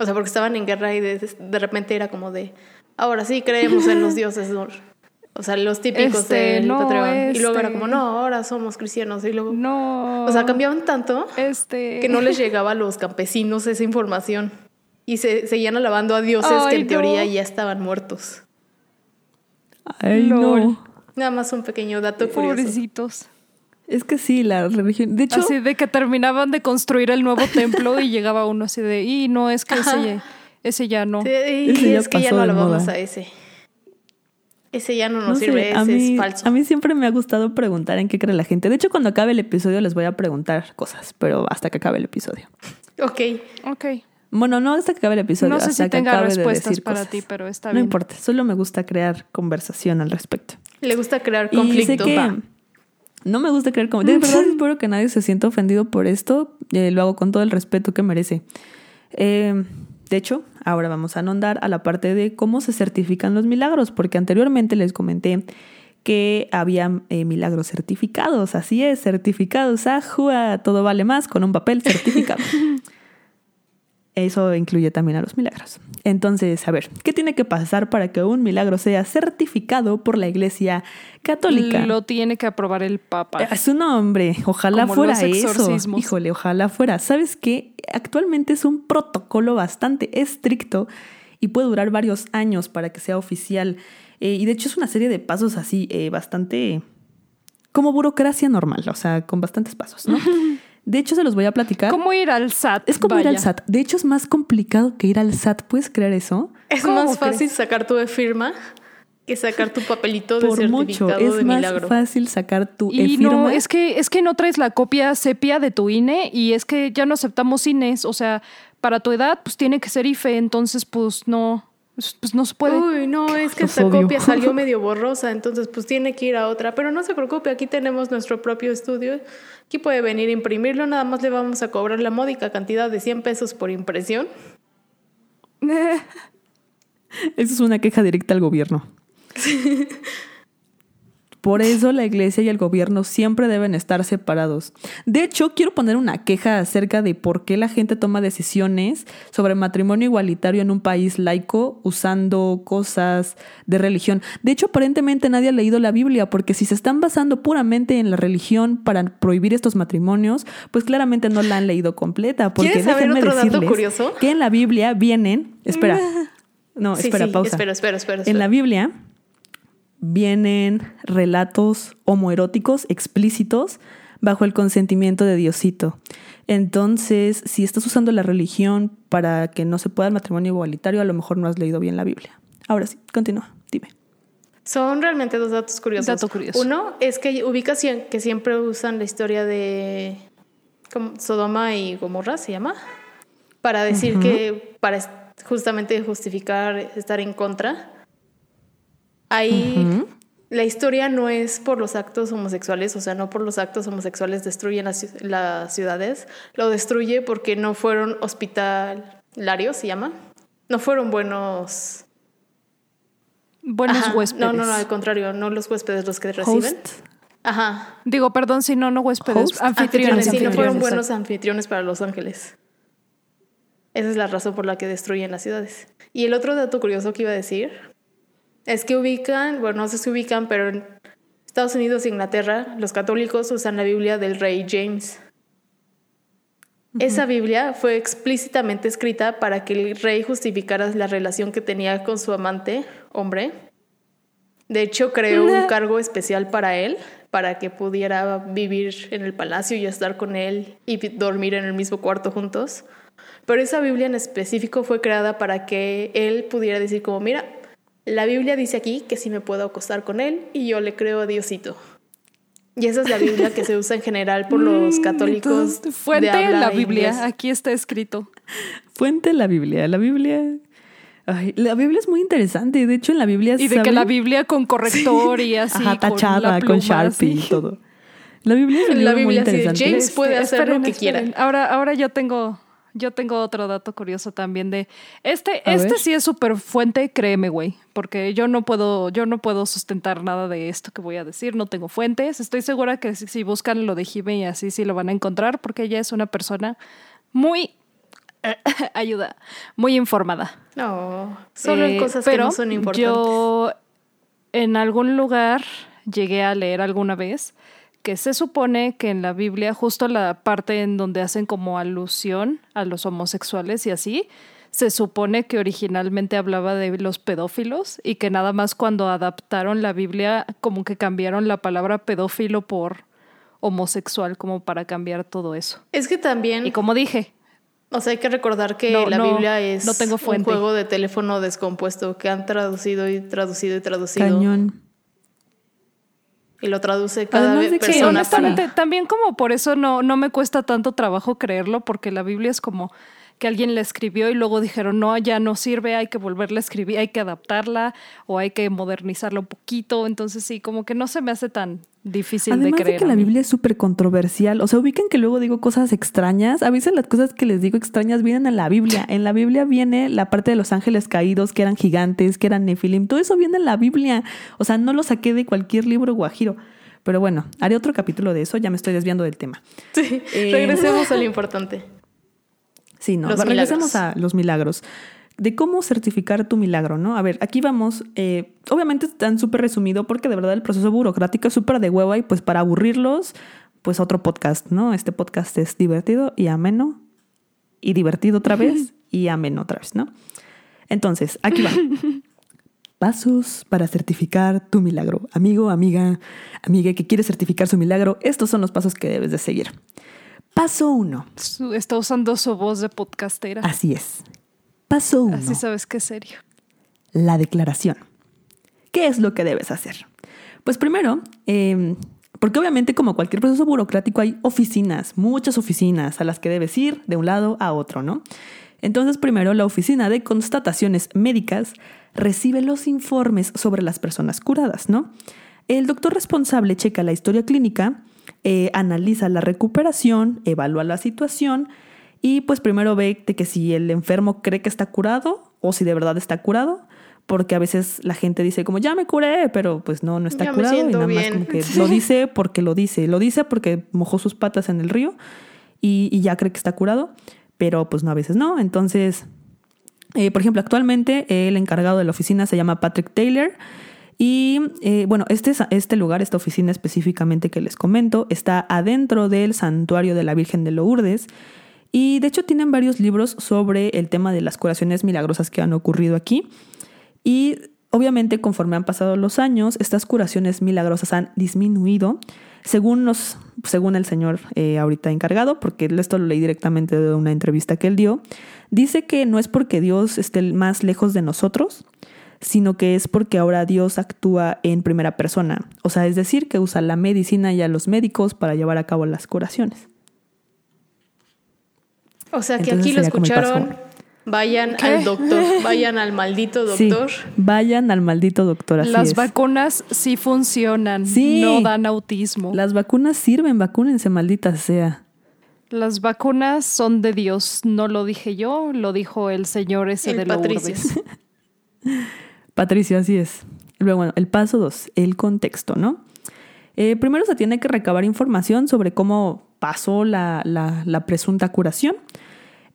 O sea, porque estaban en guerra y de, de repente era como de, ahora sí creemos en los dioses. O sea, los típicos Este, del no, Patreon. Y luego era este. como, no, ahora somos cristianos. Y luego, No. o sea, cambiaban tanto Este. que no les llegaba a los campesinos esa información. Y se seguían alabando a dioses que en teoría ya estaban muertos. Ay, no. Nada más un pequeño dato curioso. Pobrecitos. Es que sí, la religión. De hecho, Así de que terminaban de construir el nuevo templo y llegaba uno así de, y no, es que ese, ese ya no. Sí, Ese ya es que ya no alabamos moda. a ese. Ese ya no nos no sé, sirve, ese mí, es falso. a mí siempre me ha gustado preguntar en qué cree la gente. De hecho, cuando acabe el episodio les voy a preguntar cosas, pero hasta que acabe el episodio. Ok. Ok. Bueno, no hasta que acabe el episodio. No sé hasta si que tenga de respuestas decir para cosas. ti, pero está No bien. importa, solo me gusta crear conversación al respecto. Le gusta crear Y sé conflicto. que no me gusta crear como De verdad [laughs] espero que nadie se sienta ofendido por esto. Eh, lo hago con todo el respeto que merece. Eh, de hecho, ahora vamos a andar a la parte de cómo se certifican los milagros, porque anteriormente les comenté que había eh, milagros certificados. Así es, certificados. Ajua, todo vale más con un papel certificado. [laughs] Eso incluye también a los milagros. Entonces, a ver, ¿qué tiene que pasar para que un milagro sea certificado por la Iglesia Católica? Lo tiene que aprobar el Papa. Es su nombre. Ojalá Como fuera eso. Híjole, ojalá fuera. ¿Sabes qué? Actualmente es un protocolo bastante estricto y puede durar varios años para que sea oficial. Eh, y de hecho es una serie de pasos así, eh, bastante como burocracia normal, o sea, con bastantes pasos, ¿no? [laughs] De hecho, se los voy a platicar. ¿Cómo ir al SAT? Es como ir al. SAT. De hecho, es más complicado que ir al SAT. ¿Puedes creer eso? Es ¿Cómo más fácil crees? sacar tu firma que sacar tu papelito de Por mucho. certificado Es de más milagro. fácil sacar tu Y e-firma. no, es que, es que no traes la copia sepia de tu INE y es que ya no aceptamos INES. O sea, para tu edad, pues tiene que ser IFE, entonces pues no, pues, pues, no se puede. Uy, no, es que esta odio. copia [laughs] salió medio borrosa, entonces pues tiene que ir a otra. Pero no se preocupe, aquí tenemos nuestro propio estudio. Aquí puede venir a imprimirlo, nada más le vamos a cobrar la módica cantidad de 100 pesos por impresión. [laughs] Eso es una queja directa al gobierno. [laughs] Por eso la iglesia y el gobierno siempre deben estar separados. De hecho, quiero poner una queja acerca de por qué la gente toma decisiones sobre matrimonio igualitario en un país laico usando cosas de religión. De hecho, aparentemente nadie ha leído la Biblia porque si se están basando puramente en la religión para prohibir estos matrimonios, pues claramente no la han leído completa. Porque ¿Quieres saber otro dato curioso? Que en la Biblia vienen... Espera. No, Sí, espera, sí, pausa. Espera, espera, espera. En la. Biblia vienen relatos homoeróticos explícitos bajo el consentimiento de Diosito. Entonces, si estás usando la religión para que no se pueda el matrimonio igualitario, a lo mejor no has leído bien la Biblia. Ahora sí, continúa, dime. Son realmente dos datos curiosos. Dato curioso. Uno es que ubicas que siempre usan la historia de Sodoma y Gomorra, se llama, para decir que, para justamente justificar estar en contra. Ahí la historia no es por los actos homosexuales, o sea, no por los actos homosexuales destruyen las, las ciudades, lo destruye porque no fueron hospitalarios, se llama, no fueron buenos buenos huéspedes. No, no, no, al contrario, no los huéspedes los que reciben. Ajá. Digo, perdón, si no, no huéspedes. Anfitriones. Sí, no fueron buenos anfitriones para los ángeles. Esa es la razón por la que destruyen las ciudades. Y el otro dato curioso que iba a decir es que ubican, bueno, no sé si ubican, pero en Estados Unidos e Inglaterra, los católicos usan la Biblia del rey James. Esa Biblia fue explícitamente escrita para que el rey justificara la relación que tenía con su amante, hombre. De hecho, creó un cargo especial para él, para que pudiera vivir en el palacio y estar con él y dormir en el mismo cuarto juntos. Pero esa Biblia en específico fue creada para que él pudiera decir como, mira, la Biblia dice aquí que sí me puedo acostar con él y yo le creo a Diosito. Y esa es la Biblia que se usa en general por los mm, católicos. Fuente de la Biblia, aquí está escrito. Fuente la Biblia, la Biblia. Ay, la Biblia es muy interesante. De hecho, en la Biblia. Y de que la Biblia con corrector y así. Ajá, tachada, con, Sharpie y todo. La Biblia es la Biblia, muy interesante. James puede hacer lo que quiera. Ahora, ahora yo tengo yo tengo otro dato curioso también de este, este sí es súper fuente, créeme, güey, porque yo no puedo, yo no puedo sustentar nada de esto que voy a decir, no tengo fuentes. Estoy segura que si, buscan lo de Jime y así sí lo van a encontrar, porque ella es una persona muy [laughs] ayuda, muy informada. No, solo en eh, cosas que no son importantes. Yo en algún lugar llegué a leer alguna vez que se supone que en la Biblia, justo la parte en donde hacen como alusión a los homosexuales y así, se supone que originalmente hablaba de los pedófilos y que nada más cuando adaptaron la Biblia como que cambiaron la palabra pedófilo por homosexual como para cambiar todo eso. Es que también... Y como dije... O sea, hay que recordar que la Biblia es no tengo un juego de teléfono descompuesto que han traducido y traducido y traducido. Cañón y lo traduce cada vez persona. Sí, honestamente, también como por eso no, no me cuesta tanto trabajo creerlo, porque la Biblia es como que alguien la escribió y luego dijeron, no, ya no sirve, hay que volverla a escribir, hay que adaptarla o hay que modernizarla un poquito. Entonces sí, como que no se me hace tan difícil de creer. De que la Biblia es súper controversial. O sea, ubican que luego digo cosas extrañas. A veces las cosas que les digo extrañas vienen en la Biblia. En la Biblia viene la parte de los ángeles caídos, que eran gigantes, que eran nefilim. Todo eso viene en la Biblia. O sea, no lo saqué de cualquier libro guajiro. Pero bueno, haré otro capítulo de eso, ya me estoy desviando del tema. [laughs] Sí, eh, regresemos a lo [laughs] importante. Sí, no, regresemos a los milagros. De cómo certificar tu milagro, ¿no? A ver, aquí vamos. Eh, obviamente están súper resumido porque de verdad el proceso burocrático es súper de hueva y pues para aburrirlos, pues otro podcast, ¿no? Este podcast es divertido y ameno y divertido otra [laughs] vez y ameno otra vez, ¿no? Entonces, aquí va. [laughs] Pasos para certificar tu milagro. Amigo, amiga, amiga que quiere certificar su milagro, estos son los pasos que debes de seguir. Paso uno. Está usando su voz de podcastera. Así es. Paso uno. Así sabes que es serio. La declaración. ¿Qué es lo que debes hacer? Pues primero, em, porque obviamente como cualquier proceso burocrático hay oficinas, muchas oficinas a las que debes ir de un lado a otro, ¿no? Entonces primero la oficina de constataciones médicas recibe los informes sobre las personas curadas, ¿no? El doctor responsable checa la historia clínica, eh, analiza la recuperación, evalúa la situación y pues primero ve de que si el enfermo cree que está curado o si de verdad está curado, porque a veces la gente dice como ya me curé, pero pues no, no está curado y nada más como que [laughs] lo dice porque lo dice, lo dice porque mojó sus patas en el río y, y ya cree que está curado, pero pues no, a veces no, entonces eh, por ejemplo, actualmente el encargado de la oficina se llama Patrick Taylor. Y eh, bueno, este, este lugar, esta oficina específicamente que les comento, está adentro del santuario de la Virgen de Lourdes. Y de hecho tienen varios libros sobre el tema de las curaciones milagrosas que han ocurrido aquí. Y obviamente conforme han pasado los años, estas curaciones milagrosas han disminuido, según, los, según el señor eh, ahorita encargado, porque esto lo leí directamente de una entrevista que él dio, dice que no es porque Dios esté más lejos de nosotros, sino que es porque ahora Dios actúa en primera persona, o sea, es decir, que usa la medicina y a los médicos para llevar a cabo las curaciones. O sea que aquí lo escucharon. Vayan al doctor, [laughs] vayan al maldito doctor. vayan al maldito doctor. Así Las vacunas sí funcionan, sí. no dan autismo. Las vacunas sirven, vacúnense, maldita sea. Las vacunas son de Dios, no lo dije yo, lo dijo el señor ese de Patricio. [laughs] Patricio, así es. Luego, bueno, el paso dos, el contexto, ¿no? Eh, primero se tiene que recabar información sobre cómo pasó la, la, presunta curación.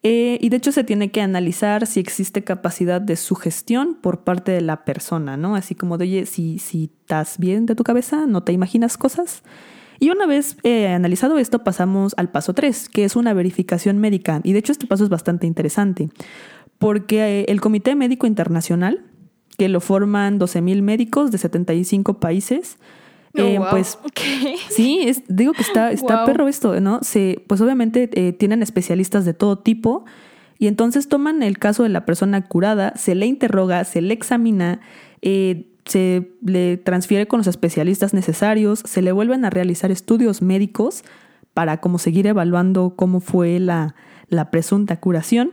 Eh, y de hecho se tiene que analizar si existe capacidad de sugestión por parte de la persona, ¿no? Así como de, oye, si, si estás bien de tu cabeza, no te imaginas cosas. Y una vez eh, analizado esto, pasamos al paso 3, que es una verificación médica. Y de hecho este paso es bastante interesante, porque eh, el Comité Médico Internacional, que lo forman 12.000 médicos de 75 países, eh, pues sí, es, digo que está, está perro esto, ¿no? Se, pues obviamente eh, tienen especialistas de todo tipo y entonces toman el caso de la persona curada, se le interroga, se le examina, eh, se le transfiere con los especialistas necesarios, se le vuelven a realizar estudios médicos para como seguir evaluando cómo fue la, la presunta curación.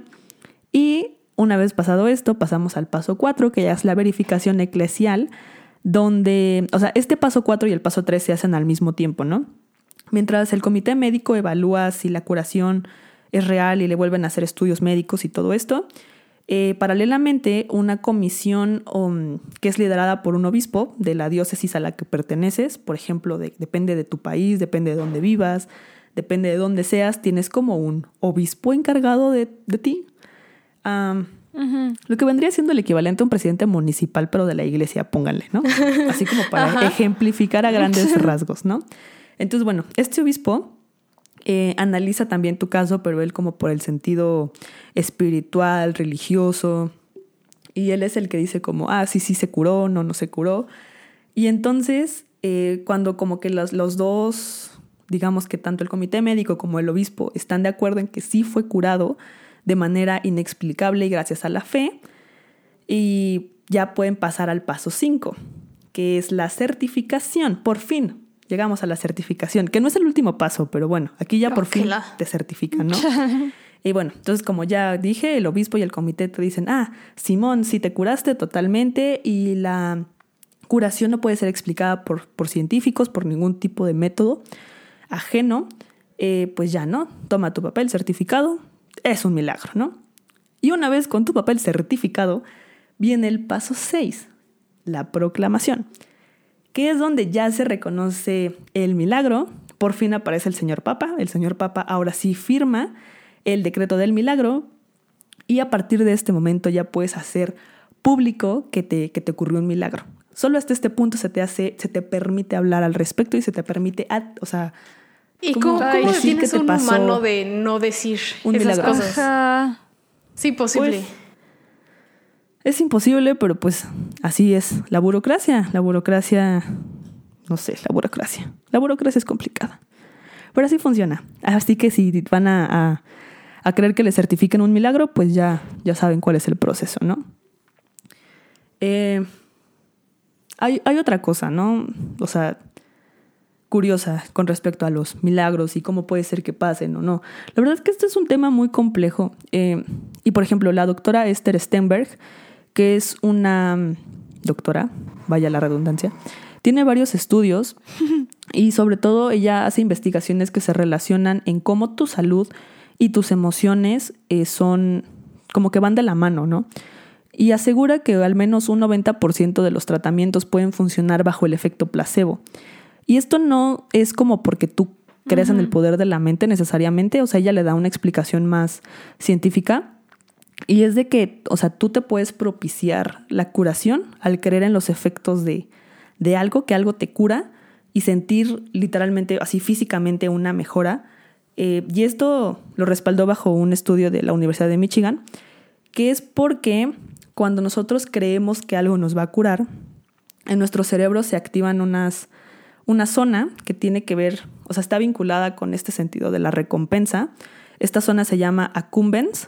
Y una vez pasado esto, pasamos al paso 4, que ya es la verificación eclesial, donde, o sea, este paso 4 y el paso 3 se hacen al mismo tiempo, ¿no? Mientras el comité médico evalúa si la curación es real y le vuelven a hacer estudios médicos y todo esto, eh, paralelamente una comisión um, que es liderada por un obispo de la diócesis a la que perteneces, por ejemplo, depende de tu país, depende de dónde vivas, depende de dónde seas, tienes como un obispo encargado de, ti. Lo que vendría siendo el equivalente a un presidente municipal, pero de la iglesia, pónganle, ¿no? [laughs] Así como para ejemplificar a grandes rasgos, ¿no? Entonces, bueno, este obispo eh, analiza también tu caso, pero él como por el sentido espiritual, religioso, y él es el que dice como, ah, sí, sí se curó, no, no se curó. Y entonces, eh, cuando como que los, los dos, digamos que tanto el comité médico como el obispo están de acuerdo en que sí fue curado, de manera inexplicable y gracias a la fe. Y ya pueden pasar al paso 5, que es la certificación. Por fin llegamos a la certificación, que no es el último paso, pero bueno, aquí ya por fin te certifican, ¿no? [laughs] y bueno, entonces como ya dije, el obispo y el comité te dicen, ah, Simón, si te curaste totalmente y la curación no puede ser explicada por, por científicos, por ningún tipo de método ajeno, eh, pues ya no, toma tu papel certificado, es un milagro, ¿no? Y una vez con tu papel certificado, viene el paso 6, la proclamación, que es donde ya se reconoce el milagro. Por fin aparece el señor Papa. El señor Papa ahora sí firma el decreto del milagro y a partir de este momento ya puedes hacer público que te, que te ocurrió un milagro. Solo hasta este punto se te hace, se te permite hablar al respecto y se te permite, o sea, ¿Y cómo, cómo tienes un humano de no decir esas cosas? Sí, posible. Pues, es imposible, pero pues así es la burocracia. La burocracia, no sé, la burocracia. La burocracia es complicada. Pero así funciona. Así que si van a, a, creer que le certifiquen un milagro, pues ya, ya saben cuál es el proceso, ¿no? Eh, hay, hay otra cosa, ¿no? O sea, curiosa con respecto a los milagros y cómo puede ser que pasen o no. La verdad es que este es un tema muy complejo. Eh, y por ejemplo, la doctora Esther Stenberg, que es una mm, doctora, vaya la redundancia, tiene varios estudios [laughs] y sobre todo ella hace investigaciones que se relacionan en cómo tu salud y tus emociones eh, son como que van de la mano, ¿no? Y asegura que al menos un 90% de los tratamientos pueden funcionar bajo el efecto placebo. Y esto no es como porque tú crees en el poder de la mente necesariamente, o sea, ella le da una explicación más científica. Y es de que, o sea, tú te puedes propiciar la curación al creer en los efectos de, de algo, que algo te cura y sentir literalmente, así físicamente, una mejora. Eh, y esto lo respaldó bajo un estudio de la Universidad de Michigan, que es porque cuando nosotros creemos que algo nos va a curar, en nuestro cerebro se activan unas, una zona que tiene que ver, o sea, está vinculada con este sentido de la recompensa. Esta zona se llama accumbens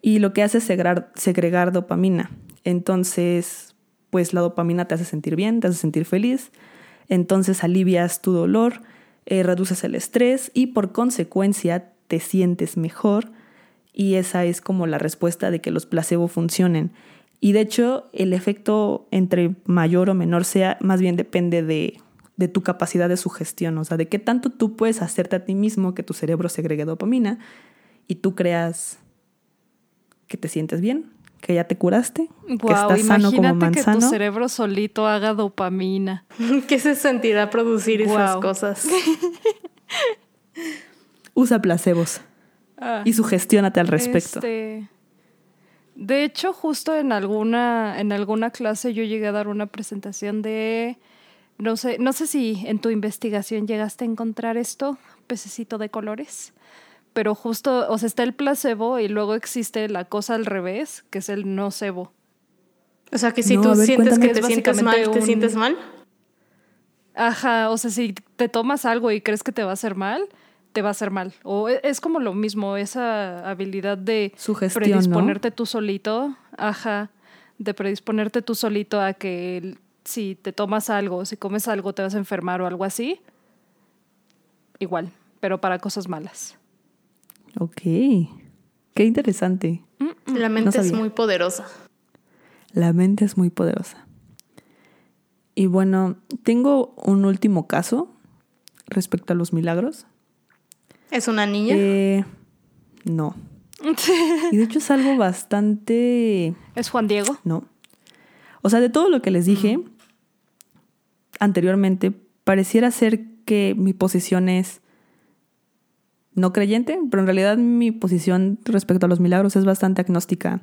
y lo que hace es segregar, dopamina. Entonces, pues la dopamina te hace sentir bien, te hace sentir feliz, entonces alivias tu dolor, eh, reduces el estrés y por consecuencia te sientes mejor y esa es como la respuesta de que los placebo funcionen. Y de hecho, el efecto entre mayor o menor sea, más bien depende de, de tu capacidad de sugestión, o sea, de qué tanto tú puedes hacerte a ti mismo que tu cerebro segregue dopamina y tú creas que te sientes bien, que ya te curaste, que estás sano como manzano. que tu cerebro solito haga dopamina. [laughs] ¿Qué se sentirá producir esas cosas? [laughs] Usa placebos ah, y sugestiónate al respecto. Este, de hecho, justo en alguna, en alguna clase yo llegué a dar una presentación de, no sé, no sé si en tu investigación llegaste a encontrar esto, pececito de colores, pero justo, o sea, está el placebo y luego existe la cosa al revés, que es el nocebo. O sea, que si tú sientes que te sientes mal, ¿te sientes mal? Ajá, o sea, si te tomas algo y crees que te va a hacer mal, te va a hacer mal. O e, es como lo mismo, esa habilidad de predisponerte tú solito, ajá, de predisponerte tú solito a que si te tomas algo, si comes algo, te vas a enfermar o algo así. Igual, pero para cosas malas. Ok, qué interesante. La mente es muy poderosa. La mente es muy poderosa. Y bueno, tengo un último caso respecto a los milagros. ¿Es una niña? Eh, no. y de hecho es algo bastante... ¿Es Juan Diego? No. O sea, de todo lo que les dije mm. Anteriormente, pareciera ser que mi posición es no creyente, pero en realidad mi posición respecto a los milagros es bastante agnóstica.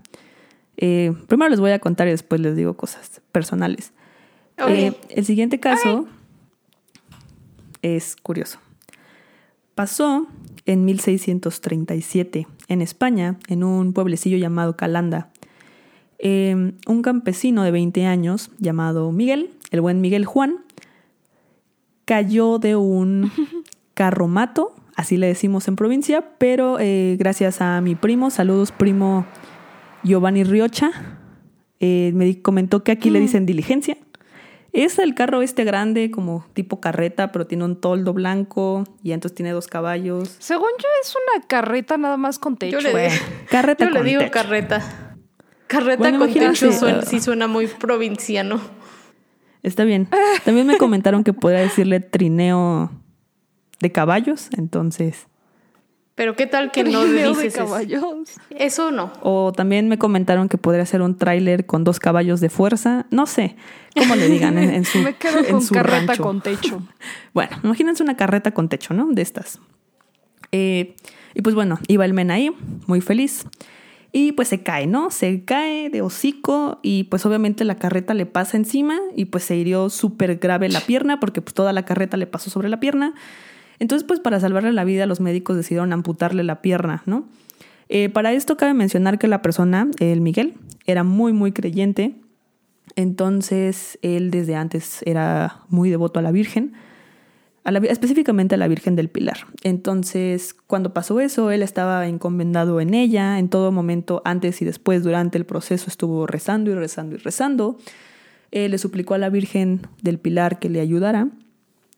Eh, primero les voy a contar y después les digo cosas personales. Eh, el siguiente caso es curioso. Pasó en 1637 en España, en un pueblecillo llamado Calanda. Em, un campesino de 20 años llamado Miguel, el buen Miguel Juan, cayó de un [laughs] carromato, así le decimos en provincia, pero eh, gracias a mi primo, saludos primo Giovanni Riocha, eh, me comentó que aquí le mm. dicen diligencia. Es el carro este grande, como tipo carreta, pero tiene un toldo blanco y entonces tiene dos caballos. Según yo, es una carreta nada más con techo. Yo le, carreta yo le digo carreta. Carreta con techo sí suena muy provinciano. Está bien. También me comentaron que podría decirle trineo de caballos, entonces. Pero qué tal que no le dices de caballos. Eso no. O también me comentaron que podría ser un tráiler con dos caballos de fuerza. No sé cómo le digan en, su [laughs] Me quedo con carreta con techo. [laughs] bueno, imagínense una carreta con techo, ¿no? De estas. Eh, y pues bueno, iba el men ahí, muy feliz. Y pues se cae, ¿no? Se cae de hocico y pues obviamente la carreta le pasa encima y pues se hirió súper grave la pierna porque pues toda la carreta le pasó sobre la pierna. Entonces, pues para salvarle la vida, los médicos decidieron amputarle la pierna, ¿no? Eh, para esto cabe mencionar que la persona, el Miguel, era muy, muy creyente. Entonces, él desde antes era muy devoto a la Virgen, específicamente a la Virgen del Pilar. Entonces, cuando pasó eso, él estaba encomendado en ella, en todo momento, antes y después, durante el proceso, estuvo rezando y rezando y rezando. Le suplicó a la Virgen del Pilar que le ayudara.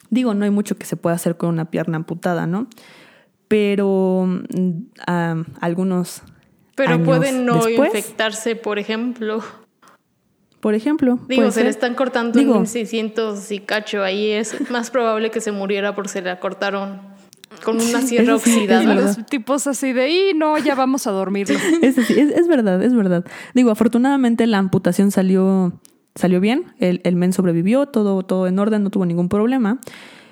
Digo, no hay mucho que se pueda hacer con una pierna amputada, ¿no? Pero uh, algunos. Pero pueden no infectarse, por ejemplo. Por ejemplo. Digo, se le están cortando Digo, 600 y cacho. Ahí es más [laughs] probable que se muriera porque se la cortaron con una sierra oxidada. Los tipos así de, y no, ya vamos a dormirlo. [laughs] Es, es, verdad, es verdad. Digo, afortunadamente la amputación salió salió bien, el, el men sobrevivió, todo, todo en orden, no tuvo ningún problema.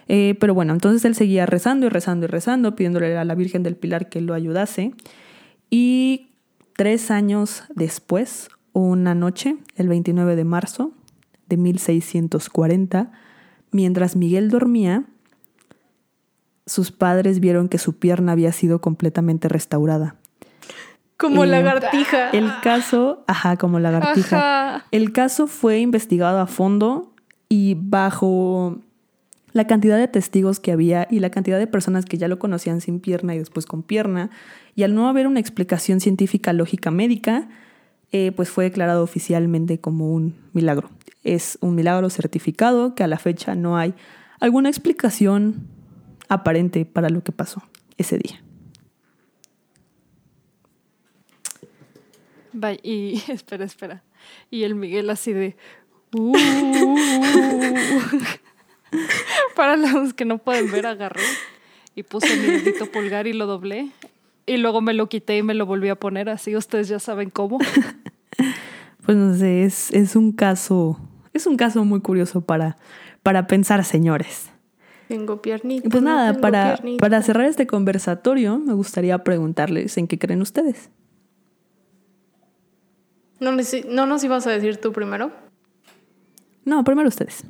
Eh, pero bueno, entonces él seguía rezando y rezando y rezando, pidiéndole a la Virgen del Pilar que lo ayudase. Y tres años después, una noche, el 29 de marzo de 1640, mientras Miguel dormía, sus padres vieron que su pierna había sido completamente restaurada. Como Eh, lagartija. El caso, ajá, como lagartija. Ajá. El caso fue investigado a fondo y bajo la cantidad de testigos que había y la cantidad de personas que ya lo conocían sin pierna y después con pierna, y al no haber una explicación científica lógica médica, eh, pues fue declarado oficialmente como un milagro. Es un milagro certificado que a la fecha no hay alguna explicación aparente para lo que pasó ese día. Vaya, y [laughs] espera, espera. Y el Miguel así de. "Uh". [laughs] Para los que no pueden ver, agarré y puse mi dedito pulgar y lo doblé. Y luego me lo quité y me lo volví a poner así. Ustedes ya saben cómo. [laughs] Pues no sé, es, es un caso, es un caso muy curioso para, para pensar, señores. Tengo piernita. Pues no nada, tengo para, piernita. para cerrar este conversatorio, me gustaría preguntarles en qué creen ustedes. ¿No, ¿No nos ibas a decir tú primero? No, primero ustedes.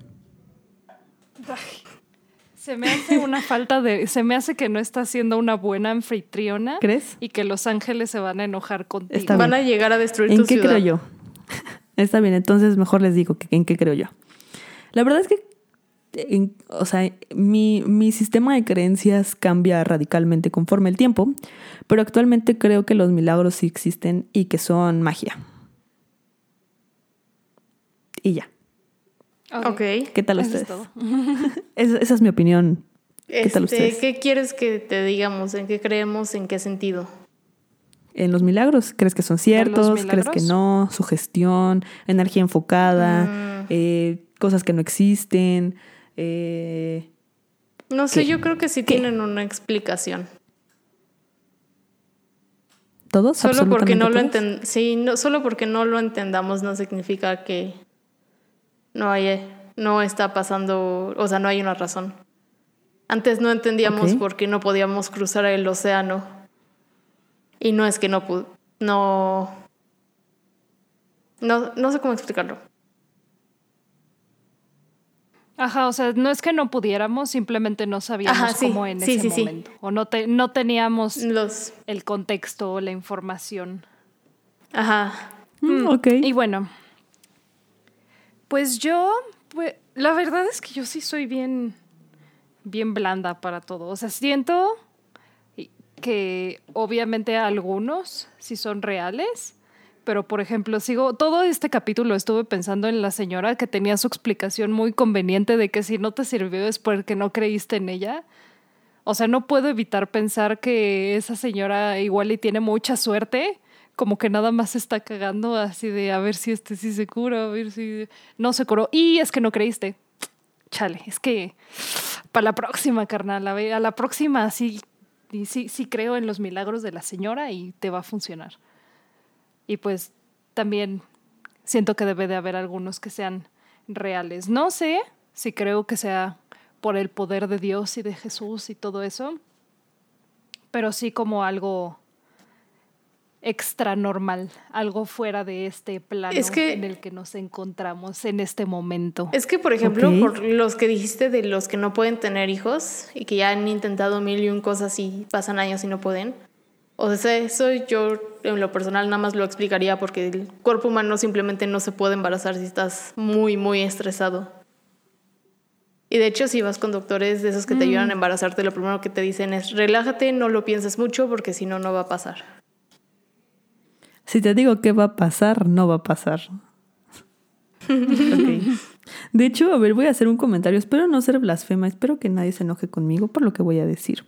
Se me hace una falta de. Se me hace que no está siendo una buena anfitriona. ¿Crees? Y que los ángeles se van a enojar contigo. Está Van a llegar a destruir ¿En tu qué ciudad. creo yo? [laughs] Está bien, entonces mejor les digo que, en qué creo yo. La verdad es que, en- o sea, mi, mi sistema de creencias cambia radicalmente conforme el tiempo, pero actualmente creo que los milagros sí existen y que son magia. Y ya. Ok. ¿Qué tal Eso es ustedes? todo. [laughs] Es- esa es mi opinión. ¿Qué tal Este, ustedes? ¿Qué quieres que te digamos? ¿En qué creemos? ¿En qué sentido? ¿En los milagros? ¿Crees que son ciertos? ¿Crees que no? ¿Sugestión? ¿Energía enfocada? Mm. eh, ¿Cosas que no existen? Eh, No sé, ¿Qué? yo creo que sí ¿Qué? tienen una explicación. ¿Todos? Solo porque no lo ¿Absolutamente enten sí, no, solo porque no lo entendamos no significa que no hay, no está pasando, o sea, no hay una razón. Antes no entendíamos por qué no podíamos cruzar el océano. Y no es que no pu- no no no sé cómo explicarlo. Ajá, o sea, no es que no pudiéramos, simplemente no sabíamos Ajá, sí, cómo en sí, ese sí, sí. momento. O no, te, no teníamos Los el contexto o la información. ajá. Mm, ok. Y bueno, pues yo, pues, la verdad es que yo sí soy bien, bien blanda para todo. O sea, siento que obviamente algunos sí son reales, pero por ejemplo, sigo, todo este capítulo estuve pensando en la señora que tenía su explicación muy conveniente de que si no te sirvió es porque no creíste en ella. O sea, no puedo evitar pensar que esa señora igual y tiene mucha suerte, como que nada más está cagando así de a ver si este sí se cura, a ver si no se curó. Y es que no creíste. Chale, es que para la próxima, carnal, a, a la próxima sí, sí, sí creo en los milagros de la señora y te va a funcionar. Y pues también siento que debe de haber algunos que sean reales. No sé si creo que sea por el poder de Dios y de Jesús y todo eso, pero sí como algo extra normal, algo fuera de este plano Es que- en el que nos encontramos en este momento. Es que, por ejemplo, por los que dijiste de los que no pueden tener hijos y que ya han intentado mil y un cosas y pasan años y no pueden. O sea, eso yo en lo personal nada más lo explicaría porque el cuerpo humano simplemente no se puede embarazar si estás muy, muy estresado. Y de hecho, si vas con doctores de esos que te ayudan a embarazarte, lo primero que te dicen es relájate, no lo pienses mucho porque si no, no va a pasar. Si te digo qué va a pasar, no va a pasar. De hecho, a ver, voy a hacer un comentario. Espero no ser blasfema. Espero que nadie se enoje conmigo por lo que voy a decir.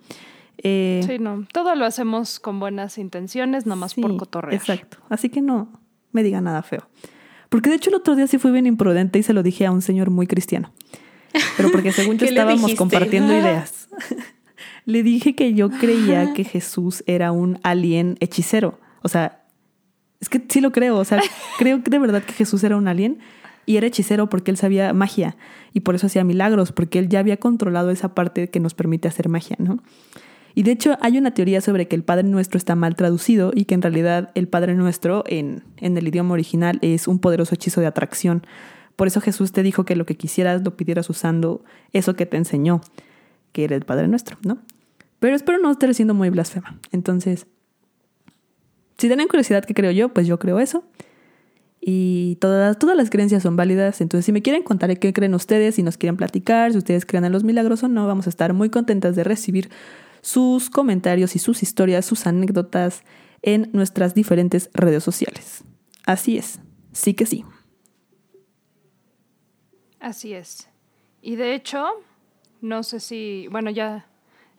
Eh, Sí, no, todo lo hacemos con buenas intenciones, nada más por sí, cotorrear. Exacto. Así que no me diga nada feo. Porque de hecho el otro día sí fui bien imprudente y se lo dije a un señor muy cristiano. Pero porque según [laughs] yo ¿Qué le estábamos compartiendo ideas. [laughs] le dije que yo creía que Jesús era un alien hechicero. O sea, es que sí lo creo. O sea, [laughs] creo que de verdad que Jesús era un alien y era hechicero porque él sabía magia y por eso hacía milagros, porque él ya había controlado esa parte que nos permite hacer magia, ¿no? Y de hecho hay una teoría sobre que el Padre Nuestro está mal traducido y que en realidad el Padre Nuestro en, en el idioma original es un poderoso hechizo de atracción. Por eso Jesús te dijo que lo que quisieras lo pidieras usando eso que te enseñó, que era el Padre Nuestro, ¿no? Pero espero no estar siendo muy blasfema. Entonces, si tienen curiosidad qué creo yo, pues yo creo eso. Y todas, todas las creencias son válidas. Entonces, si me quieren contar qué creen ustedes, si nos quieren platicar, si ustedes creen en los milagros o no, vamos a estar muy contentas de recibir sus comentarios y sus historias, sus anécdotas en nuestras diferentes redes sociales. Así es, sí que sí. Así es. Y de hecho, no sé si, bueno, ya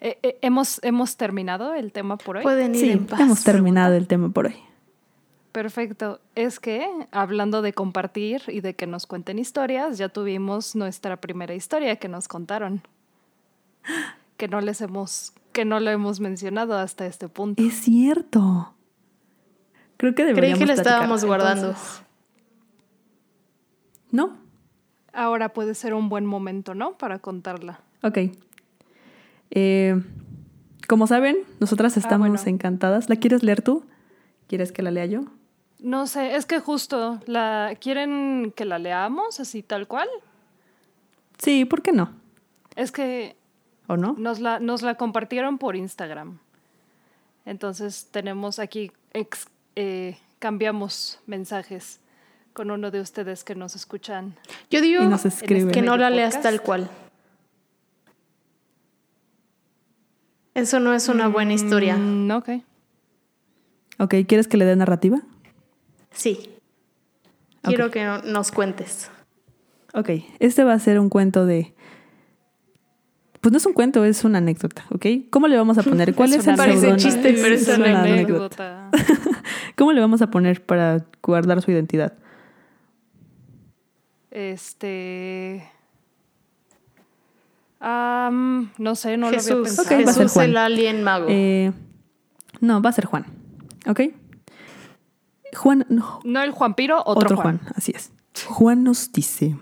eh, eh, hemos, hemos terminado el tema por hoy. Pueden ir Sí, en paz. hemos terminado el tema por hoy. Perfecto. Es que, hablando de compartir y de que nos cuenten historias, ya tuvimos nuestra primera historia que nos contaron. Que no les hemos, que no lo hemos mencionado hasta este punto. Es cierto. Creo que Creí deberíamos que la platicar. estábamos guardando. Entonces, ¿No? ahora puede ser un buen momento, ¿no? Para contarla. Ok. Eh, como saben, nosotras estamos bueno. encantadas. ¿La quieres leer tú? ¿Quieres que la lea yo? No sé, es que justo la quieren que la leamos así tal cual. Sí, ¿por qué no? Es que ¿O no? Nos la, nos la compartieron por Instagram. Entonces tenemos aquí, ex- eh, cambiamos mensajes con uno de ustedes que nos escuchan. Yo digo Y nos escriben. que no la medio leas tal cual. Eso no es una buena historia. Mm, ok. Ok, ¿quieres que le dé narrativa? Sí. Quiero que no- nos cuentes. Ok, este va a ser un cuento de... Pues no es un cuento, es una anécdota, ¿ok? ¿Cómo le vamos a poner? [laughs] ¿Cuál es, una el Parece chiste, pero es una anécdota. [laughs] ¿Cómo le vamos a poner para guardar su identidad? Este. No sé, no lo había Jesús, pensado. Ok, va a ser Jesús Juan. el alien mago. Eh, no, va a ser Juan, ¿ok? Juan, no, No el Juan Piro, otro, Otro Juan. Juan. así es. Juan nos dice,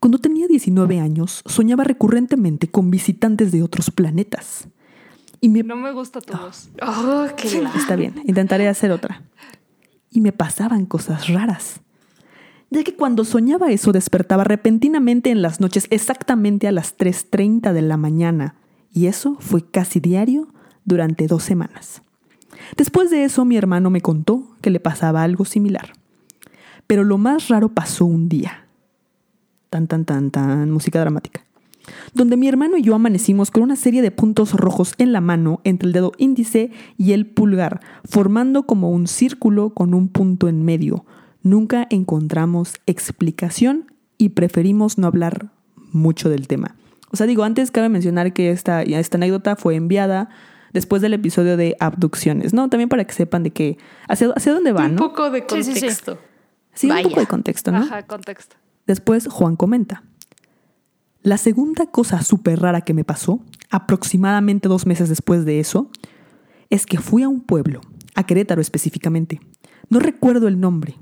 cuando tenía 19 años, soñaba recurrentemente con visitantes de otros planetas. Y me... No me gusta tu voz. Oh, qué la- Está bien, intentaré hacer otra. Y me pasaban cosas raras. Ya que cuando soñaba eso despertaba repentinamente en las noches exactamente a las 3.30 de la mañana. Y eso fue casi diario durante dos semanas. Después de eso mi hermano me contó que le pasaba algo similar. Pero lo más raro pasó un día. Tan, tan, tan, tan, música dramática. Donde mi hermano y yo amanecimos con una serie de puntos rojos en la mano entre el dedo índice y el pulgar, formando como un círculo con un punto en medio. Nunca encontramos explicación y preferimos no hablar mucho del tema. O sea, digo, antes cabe mencionar que esta, esta anécdota fue enviada después del episodio de abducciones, ¿no? También para que sepan de qué, hacia, hacia dónde van, Un ¿no? poco de Sí, sí, sí. contexto. Sí, un poco de contexto, ¿no? Ajá, contexto. Después Juan comenta. La segunda cosa súper rara que me pasó, aproximadamente dos meses después de eso, es que fui a un pueblo, a Querétaro específicamente. No recuerdo el nombre,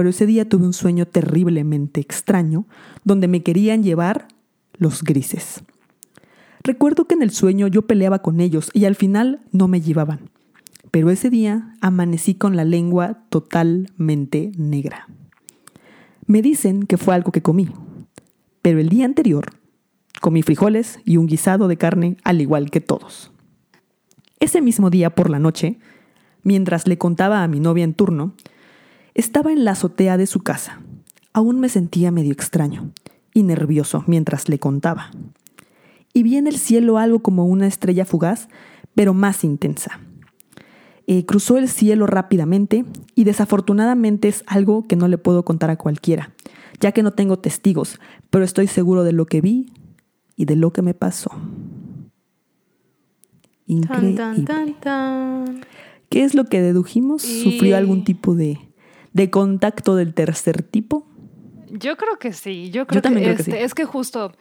pero ese día tuve un sueño terriblemente extraño donde me querían llevar los grises. Recuerdo que en el sueño yo peleaba con ellos y al final no me llevaban. Pero ese día amanecí con la lengua totalmente negra. Me dicen que fue algo que comí, pero el día anterior comí frijoles y un guisado de carne al igual que todos. Ese mismo día por la noche, mientras le contaba a mi novia en turno, estaba en la azotea de su casa. Aún me sentía medio extraño y nervioso mientras le contaba. Y vi en el cielo algo como una estrella fugaz, pero más intensa. Eh, cruzó el cielo rápidamente y desafortunadamente es algo que no le puedo contar a cualquiera, ya que no tengo testigos, pero estoy seguro de lo que vi y de lo que me pasó. Tan, Increíble. tan, tan, tan. ¿Qué es lo que dedujimos? Y- ¿Sufrió algún tipo de, de contacto del tercer tipo? Yo creo que sí, yo creo también que, creo que este, sí. es que justo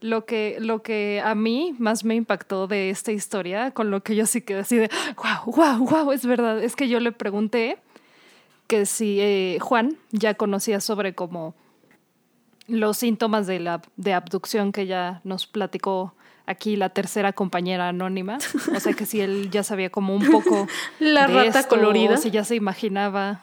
lo que, lo que a mí más me impactó de esta historia, con lo que yo sí quedé así de, wow, wow, wow, es verdad, es que yo le pregunté que si eh, Juan ya conocía sobre como los síntomas de la de abducción que ya nos platicó aquí la tercera compañera anónima, o sea que si él ya sabía como un poco [laughs] La de rata esto, colorida. o si ya se imaginaba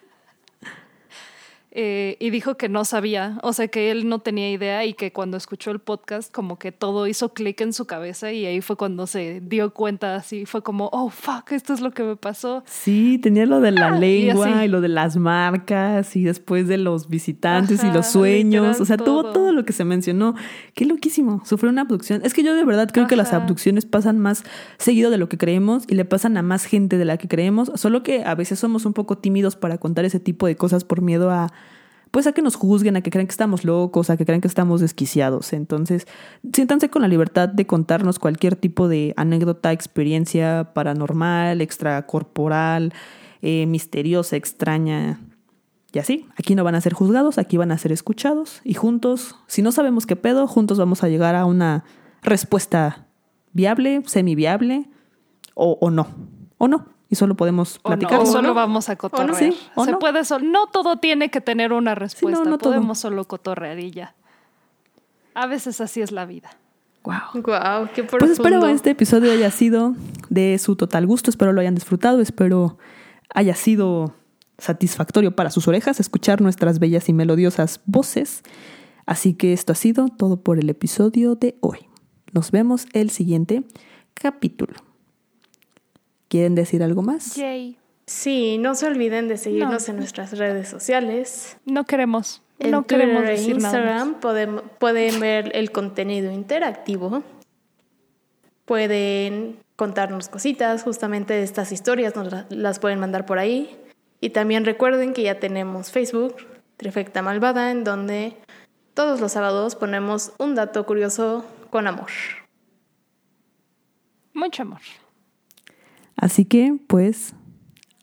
eh, y dijo que no sabía, o sea que él no tenía idea y que cuando escuchó el podcast como que todo hizo clic en su cabeza y ahí fue cuando se dio cuenta así, fue como, oh, fuck, esto es lo que me pasó. Sí, tenía lo de la Ah, lengua y, lo de las marcas y después de los visitantes y los sueños, o sea, tuvo todo. todo lo que se mencionó. Qué loquísimo, sufrió una abducción. Es que yo de verdad creo que las abducciones pasan más seguido de lo que creemos y le pasan a más gente de la que creemos, solo que a veces somos un poco tímidos para contar ese tipo de cosas por miedo a pues a que nos juzguen, a que crean que estamos locos, a que crean que estamos desquiciados. Entonces, siéntanse con la libertad de contarnos cualquier tipo de anécdota, experiencia paranormal, extracorporal, eh, misteriosa, extraña. Y así, aquí no van a ser juzgados, aquí van a ser escuchados y juntos, si no sabemos qué pedo, juntos vamos a llegar a una respuesta viable, semiviable o, o no, o no. Y solo podemos O no, platicar. o ¿O solo no? vamos a cotorrear. Sí, o Se no. puede sol- no todo tiene que tener una respuesta, no todo. podemos solo cotorrear y ya. A veces así es la vida. Wow. Wow, qué profundo. Pues espero este episodio haya sido de su total gusto, espero lo hayan disfrutado, espero haya sido satisfactorio para sus orejas escuchar nuestras bellas y melodiosas voces. Así que esto ha sido todo por el episodio de hoy. Nos vemos el siguiente capítulo. ¿Quieren decir algo más? Yay. Sí, no se olviden de seguirnos No. en nuestras redes sociales. No queremos. En no Twitter queremos e decir nada. más. Instagram podem- pueden ver el contenido interactivo. Pueden contarnos cositas, justamente estas historias nos la- las pueden mandar por ahí. Y también recuerden que ya tenemos Facebook, Trifecta Malvada, en donde todos los sábados ponemos un dato curioso con amor. Mucho amor. Así que, pues,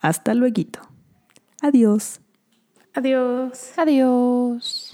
hasta luego. Adiós. Adiós. Adiós.